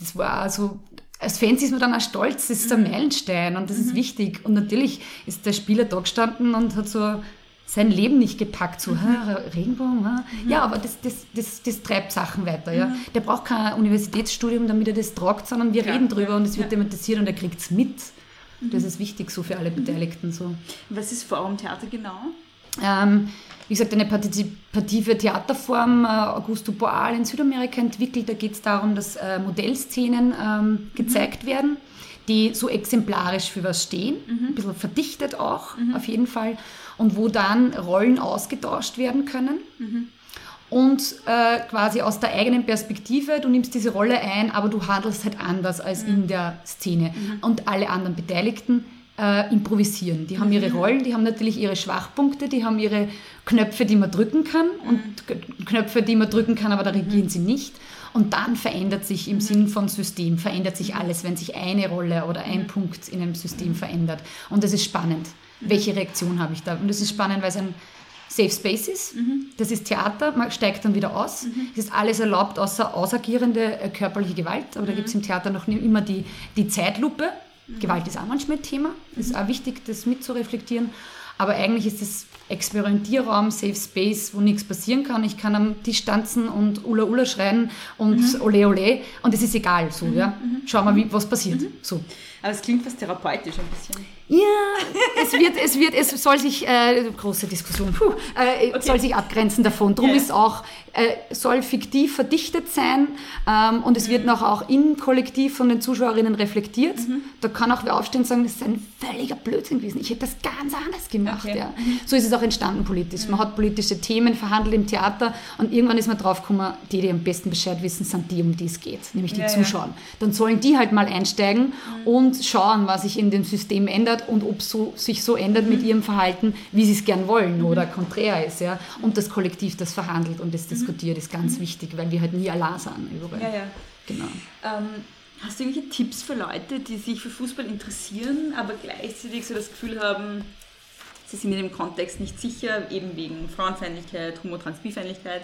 das war so, als Fans ist man dann auch stolz, das ist ein Meilenstein und das ist wichtig. Und natürlich ist der Spieler da gestanden und hat so sein Leben nicht gepackt, so, "Hä, Regenbogen, hä?" ja, aber das, das, das, das treibt Sachen weiter, ja. Der braucht kein Universitätsstudium, damit er das tragt, sondern wir reden drüber und es wird thematisiert und er kriegt es mit. Das ist wichtig so für alle Beteiligten so. Was ist Forum Theater genau? Ähm, wie gesagt, eine partizipative Theaterform, äh, Augusto Boal in Südamerika entwickelt. Da geht es darum, dass äh, Modellszenen ähm, gezeigt werden, die so exemplarisch für was stehen, ein bisschen verdichtet auch, auf jeden Fall, und wo dann Rollen ausgetauscht werden können. Und äh, quasi aus der eigenen Perspektive, du nimmst diese Rolle ein, aber du handelst halt anders als in der Szene. Und alle anderen Beteiligten äh, improvisieren. Die haben ihre Rollen, die haben natürlich ihre Schwachpunkte, die haben ihre Knöpfe, die man drücken kann und Knöpfe, die man drücken kann, aber da regieren sie nicht. Und dann verändert sich im Sinn von System, verändert sich alles, wenn sich eine Rolle oder ein Punkt in einem System verändert. Und das ist spannend. Welche Reaktion habe ich da? Und das ist spannend, weil es ein Safe Space ist. Das ist Theater, man steigt dann wieder aus. Es ist alles erlaubt, außer ausagierende äh, körperliche Gewalt. Aber da gibt es im Theater noch immer die, die Zeitlupe. Gewalt ist auch manchmal ein Thema. Ist auch wichtig, das mitzureflektieren. Aber eigentlich ist es Experimentierraum, Safe Space, wo nichts passieren kann. Ich kann am Tisch tanzen und Ula Ula schreien und Ole Ole und es ist egal. So, ja. Schau mal, wie, was passiert. So. Aber es klingt fast therapeutisch ein bisschen. Ja, es wird, es wird, es soll sich, äh, große Diskussion, puh, äh, es soll sich abgrenzen davon. Drum Ja. ist auch, äh, soll fiktiv verdichtet sein ähm, und es wird noch auch im Kollektiv von den Zuschauerinnen reflektiert. Da kann auch wer aufstehen und sagen, das ist ein völliger Blödsinn gewesen. Ich hätte das ganz anders gemacht. Okay. Ja. So ist es auch entstanden politisch. Man hat politische Themen verhandelt im Theater und irgendwann ist man draufgekommen, die, die am besten Bescheid wissen, sind die, um die es geht, nämlich die Ja, ja. Zuschauer. Dann sollen die halt mal einsteigen und schauen, was sich in dem System ändert und ob es so, sich so ändert mit ihrem Verhalten, wie sie es gern wollen oder konträr ist. Ja? Und das Kollektiv das verhandelt und das diskutiert, ist ganz wichtig, weil wir halt nie allein sind überall. Ja, ja. Genau. Ähm, hast du irgendwelche Tipps für Leute, die sich für Fußball interessieren, aber gleichzeitig so das Gefühl haben, sie sind in dem Kontext nicht sicher, eben wegen Frauenfeindlichkeit, Homo-Trans-Bifeindlichkeit?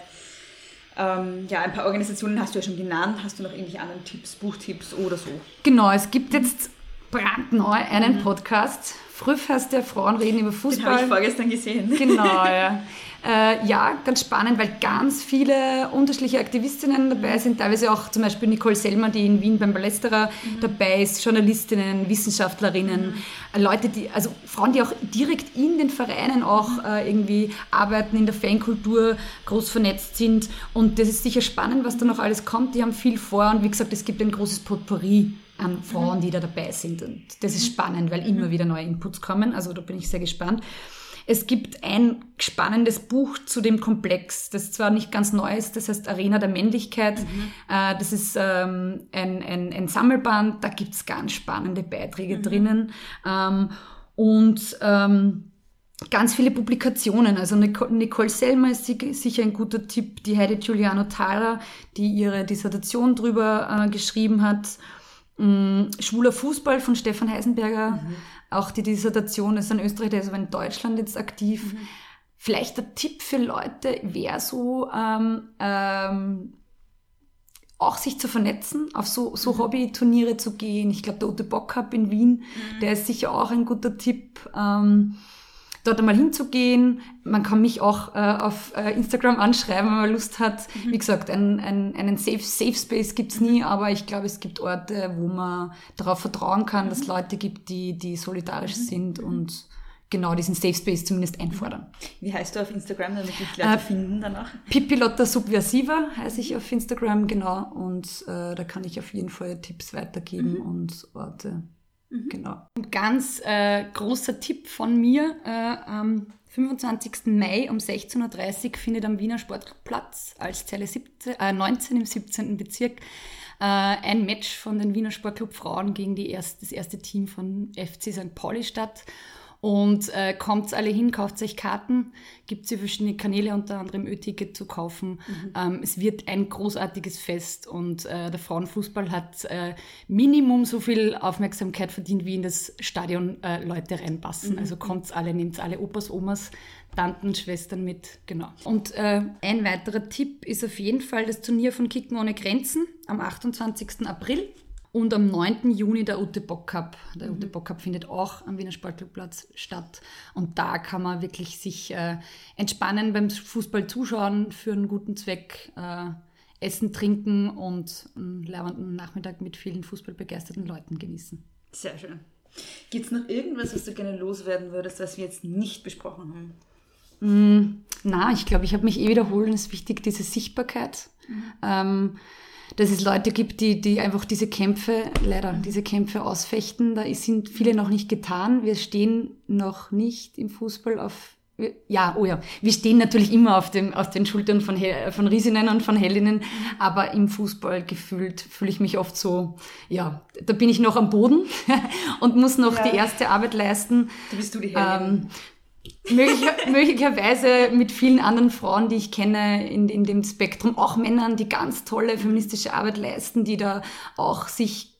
Ähm, ja, ein paar Organisationen hast du ja schon genannt. Hast du noch irgendwelche anderen Tipps, Buchtipps oder so? Genau, es gibt jetzt brandneu einen Podcast. Früh heißt der Frauen reden über Den habe ich Fußball. vorgestern gesehen. Genau, *laughs* ja. Äh, ja, ganz spannend, weil ganz viele unterschiedliche Aktivistinnen dabei sind, teilweise auch zum Beispiel Nicole Sellmann, die in Wien beim Ballesterer dabei ist, Journalistinnen, Wissenschaftlerinnen, äh, Leute, die, also Frauen, die auch direkt in den Vereinen auch äh, irgendwie arbeiten, in der Fankultur groß vernetzt sind. Und das ist sicher spannend, was da noch alles kommt. Die haben viel vor und wie gesagt, es gibt ein großes Potpourri an Frauen, die da dabei sind. Und das ist spannend, weil immer wieder neue Inputs kommen. Also da bin ich sehr gespannt. Es gibt ein spannendes Buch zu dem Komplex, das zwar nicht ganz neu ist, das heißt Arena der Männlichkeit. Äh, das ist ähm, ein, ein, ein Sammelband, da gibt's ganz spannende Beiträge drinnen. Ähm, und ähm, ganz viele Publikationen. Also Nico- Nicole Selmer ist si- sicher ein guter Tipp. Die Heidi Giuliano Thaler, die ihre Dissertation drüber äh, geschrieben hat. Mm, Schwuler Fußball von Stefan Heisenberger. Auch die Dissertation ist ein Österreicher, der ist aber in Deutschland jetzt aktiv. Vielleicht der Tipp für Leute wäre so, ähm, ähm, auch sich zu vernetzen, auf so, so Hobbyturniere zu gehen. Ich glaube, der Ute Bock in Wien, der ist sicher auch ein guter Tipp. Ähm, dort einmal hinzugehen. Man kann mich auch äh, auf äh, Instagram anschreiben, wenn man Lust hat. Wie gesagt, ein, ein, einen Safe, Safe Space gibt's nie, aber ich glaube, es gibt Orte, wo man darauf vertrauen kann, dass es Leute gibt, die, die solidarisch sind und genau diesen Safe Space zumindest einfordern. Wie heißt du auf Instagram, damit die Leute Äh, finden danach? Pipilotta Subversiva heiße ich auf Instagram, genau. Und äh, da kann ich auf jeden Fall Tipps weitergeben und Orte. Genau. Und ganz äh, großer Tipp von mir, äh, am 25. Mai um 16.30 Uhr findet am Wiener Sportplatz als Zelle 17, äh, 19 im 17. Bezirk äh, ein Match von den Wiener Sportclub Frauen gegen die erst, das erste Team von FC St. Pauli statt. Und äh, kommt alle hin, kauft euch Karten, gibt sie verschiedene Kanäle, unter anderem Ö-Ticket zu kaufen. Ähm, es wird ein großartiges Fest und äh, der Frauenfußball hat äh, Minimum so viel Aufmerksamkeit verdient, wie in das Stadion äh, Leute reinpassen. Also kommt alle, nehmt alle Opas, Omas, Tanten, Schwestern mit, genau. Und äh, ein weiterer Tipp ist auf jeden Fall das Turnier von Kicken ohne Grenzen am 28. April. Und am 9. Juni der Ute Bock Cup. Der Ute Bock Cup findet auch am Wiener Sportclubplatz statt. Und da kann man wirklich sich äh, entspannen beim Fußball zuschauen, für einen guten Zweck äh, essen, trinken und einen leibenden Nachmittag mit vielen fußballbegeisterten Leuten genießen. Sehr schön. Gibt es noch irgendwas, was du gerne loswerden würdest, was wir jetzt nicht besprochen haben? Na, ich glaube, ich habe mich eh wiederholt. Es ist wichtig, diese Sichtbarkeit. Ähm, dass es Leute gibt, die, die einfach diese Kämpfe, leider diese Kämpfe ausfechten. Da sind viele noch nicht getan. Wir stehen noch nicht im Fußball auf ja, oh ja, wir stehen natürlich immer auf, dem, auf den Schultern von, von Riesinnen und von Heldinnen, aber im Fußball gefühlt fühle ich mich oft so, ja, da bin ich noch am Boden *laughs* und muss noch ja. die erste Arbeit leisten. Da bist du die Heldin. Ähm, möglicher, *laughs* möglicherweise mit vielen anderen Frauen, die ich kenne in, in dem Spektrum, auch Männern, die ganz tolle feministische Arbeit leisten, die da auch sich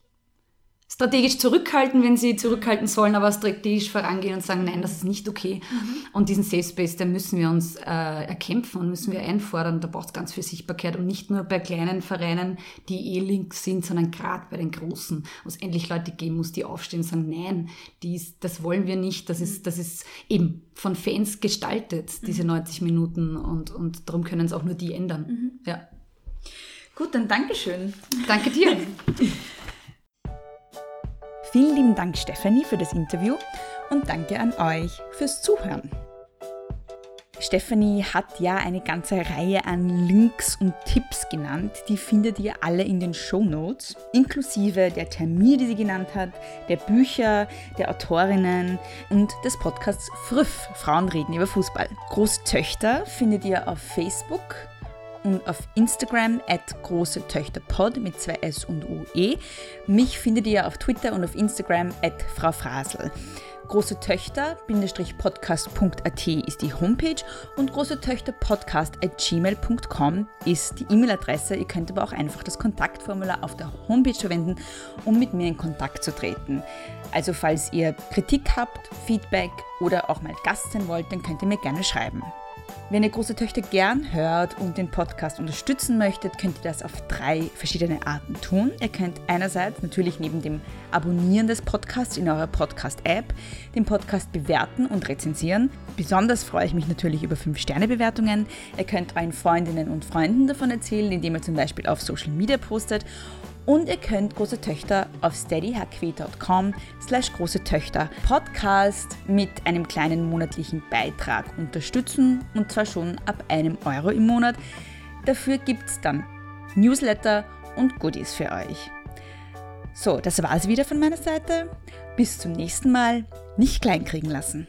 strategisch zurückhalten, wenn sie zurückhalten sollen, aber strategisch vorangehen und sagen, nein, das ist nicht okay. Mhm. Und diesen Safe Space, den müssen wir uns äh, erkämpfen und müssen wir einfordern. Da braucht es ganz viel Sichtbarkeit und nicht nur bei kleinen Vereinen, die eh links sind, sondern gerade bei den großen, wo es endlich Leute geben muss, die aufstehen und sagen, nein, dies, das wollen wir nicht. Das ist, das ist eben von Fans gestaltet, diese 90 mhm. Minuten und, und darum können es auch nur die ändern. Mhm. Ja. Gut, dann Dankeschön. Danke dir. *laughs* Vielen lieben Dank, Stefanie, für das Interview und danke an euch fürs Zuhören. Stefanie hat ja eine ganze Reihe an Links und Tipps genannt, die findet ihr alle in den Show Notes, inklusive der Termine, die sie genannt hat, der Bücher, der Autorinnen und des Podcasts Früff, Frauen reden über Fußball. Großtöchter findet ihr auf Facebook, und auf Instagram at große Töchter Pod mit zwei S und UE. Mich findet ihr auf Twitter und auf Instagram at Frau Frasel. Große Töchter-podcast.at ist die Homepage und große Töchter Podcast at gmail.com ist die E-Mail-Adresse. Ihr könnt aber auch einfach das Kontaktformular auf der Homepage verwenden, um mit mir in Kontakt zu treten. Also falls ihr Kritik habt, Feedback oder auch mal Gast sein wollt, dann könnt ihr mir gerne schreiben. Wenn ihr große Töchter gern hört und den Podcast unterstützen möchtet, könnt ihr das auf drei verschiedene Arten tun. Ihr könnt einerseits natürlich neben dem Abonnieren des Podcasts in eurer Podcast-App den Podcast bewerten und rezensieren. Besonders freue ich mich natürlich über 5-Sterne-Bewertungen. Ihr könnt euren Freundinnen und Freunden davon erzählen, indem ihr zum Beispiel auf Social Media postet und ihr könnt große Töchter auf steadyhq.com slash große Töchter Podcast mit einem kleinen monatlichen Beitrag unterstützen und zwar schon ab einem Euro im Monat. Dafür gibt es dann Newsletter und Goodies für euch. So, das war's wieder von meiner Seite. Bis zum nächsten Mal. Nicht kleinkriegen lassen.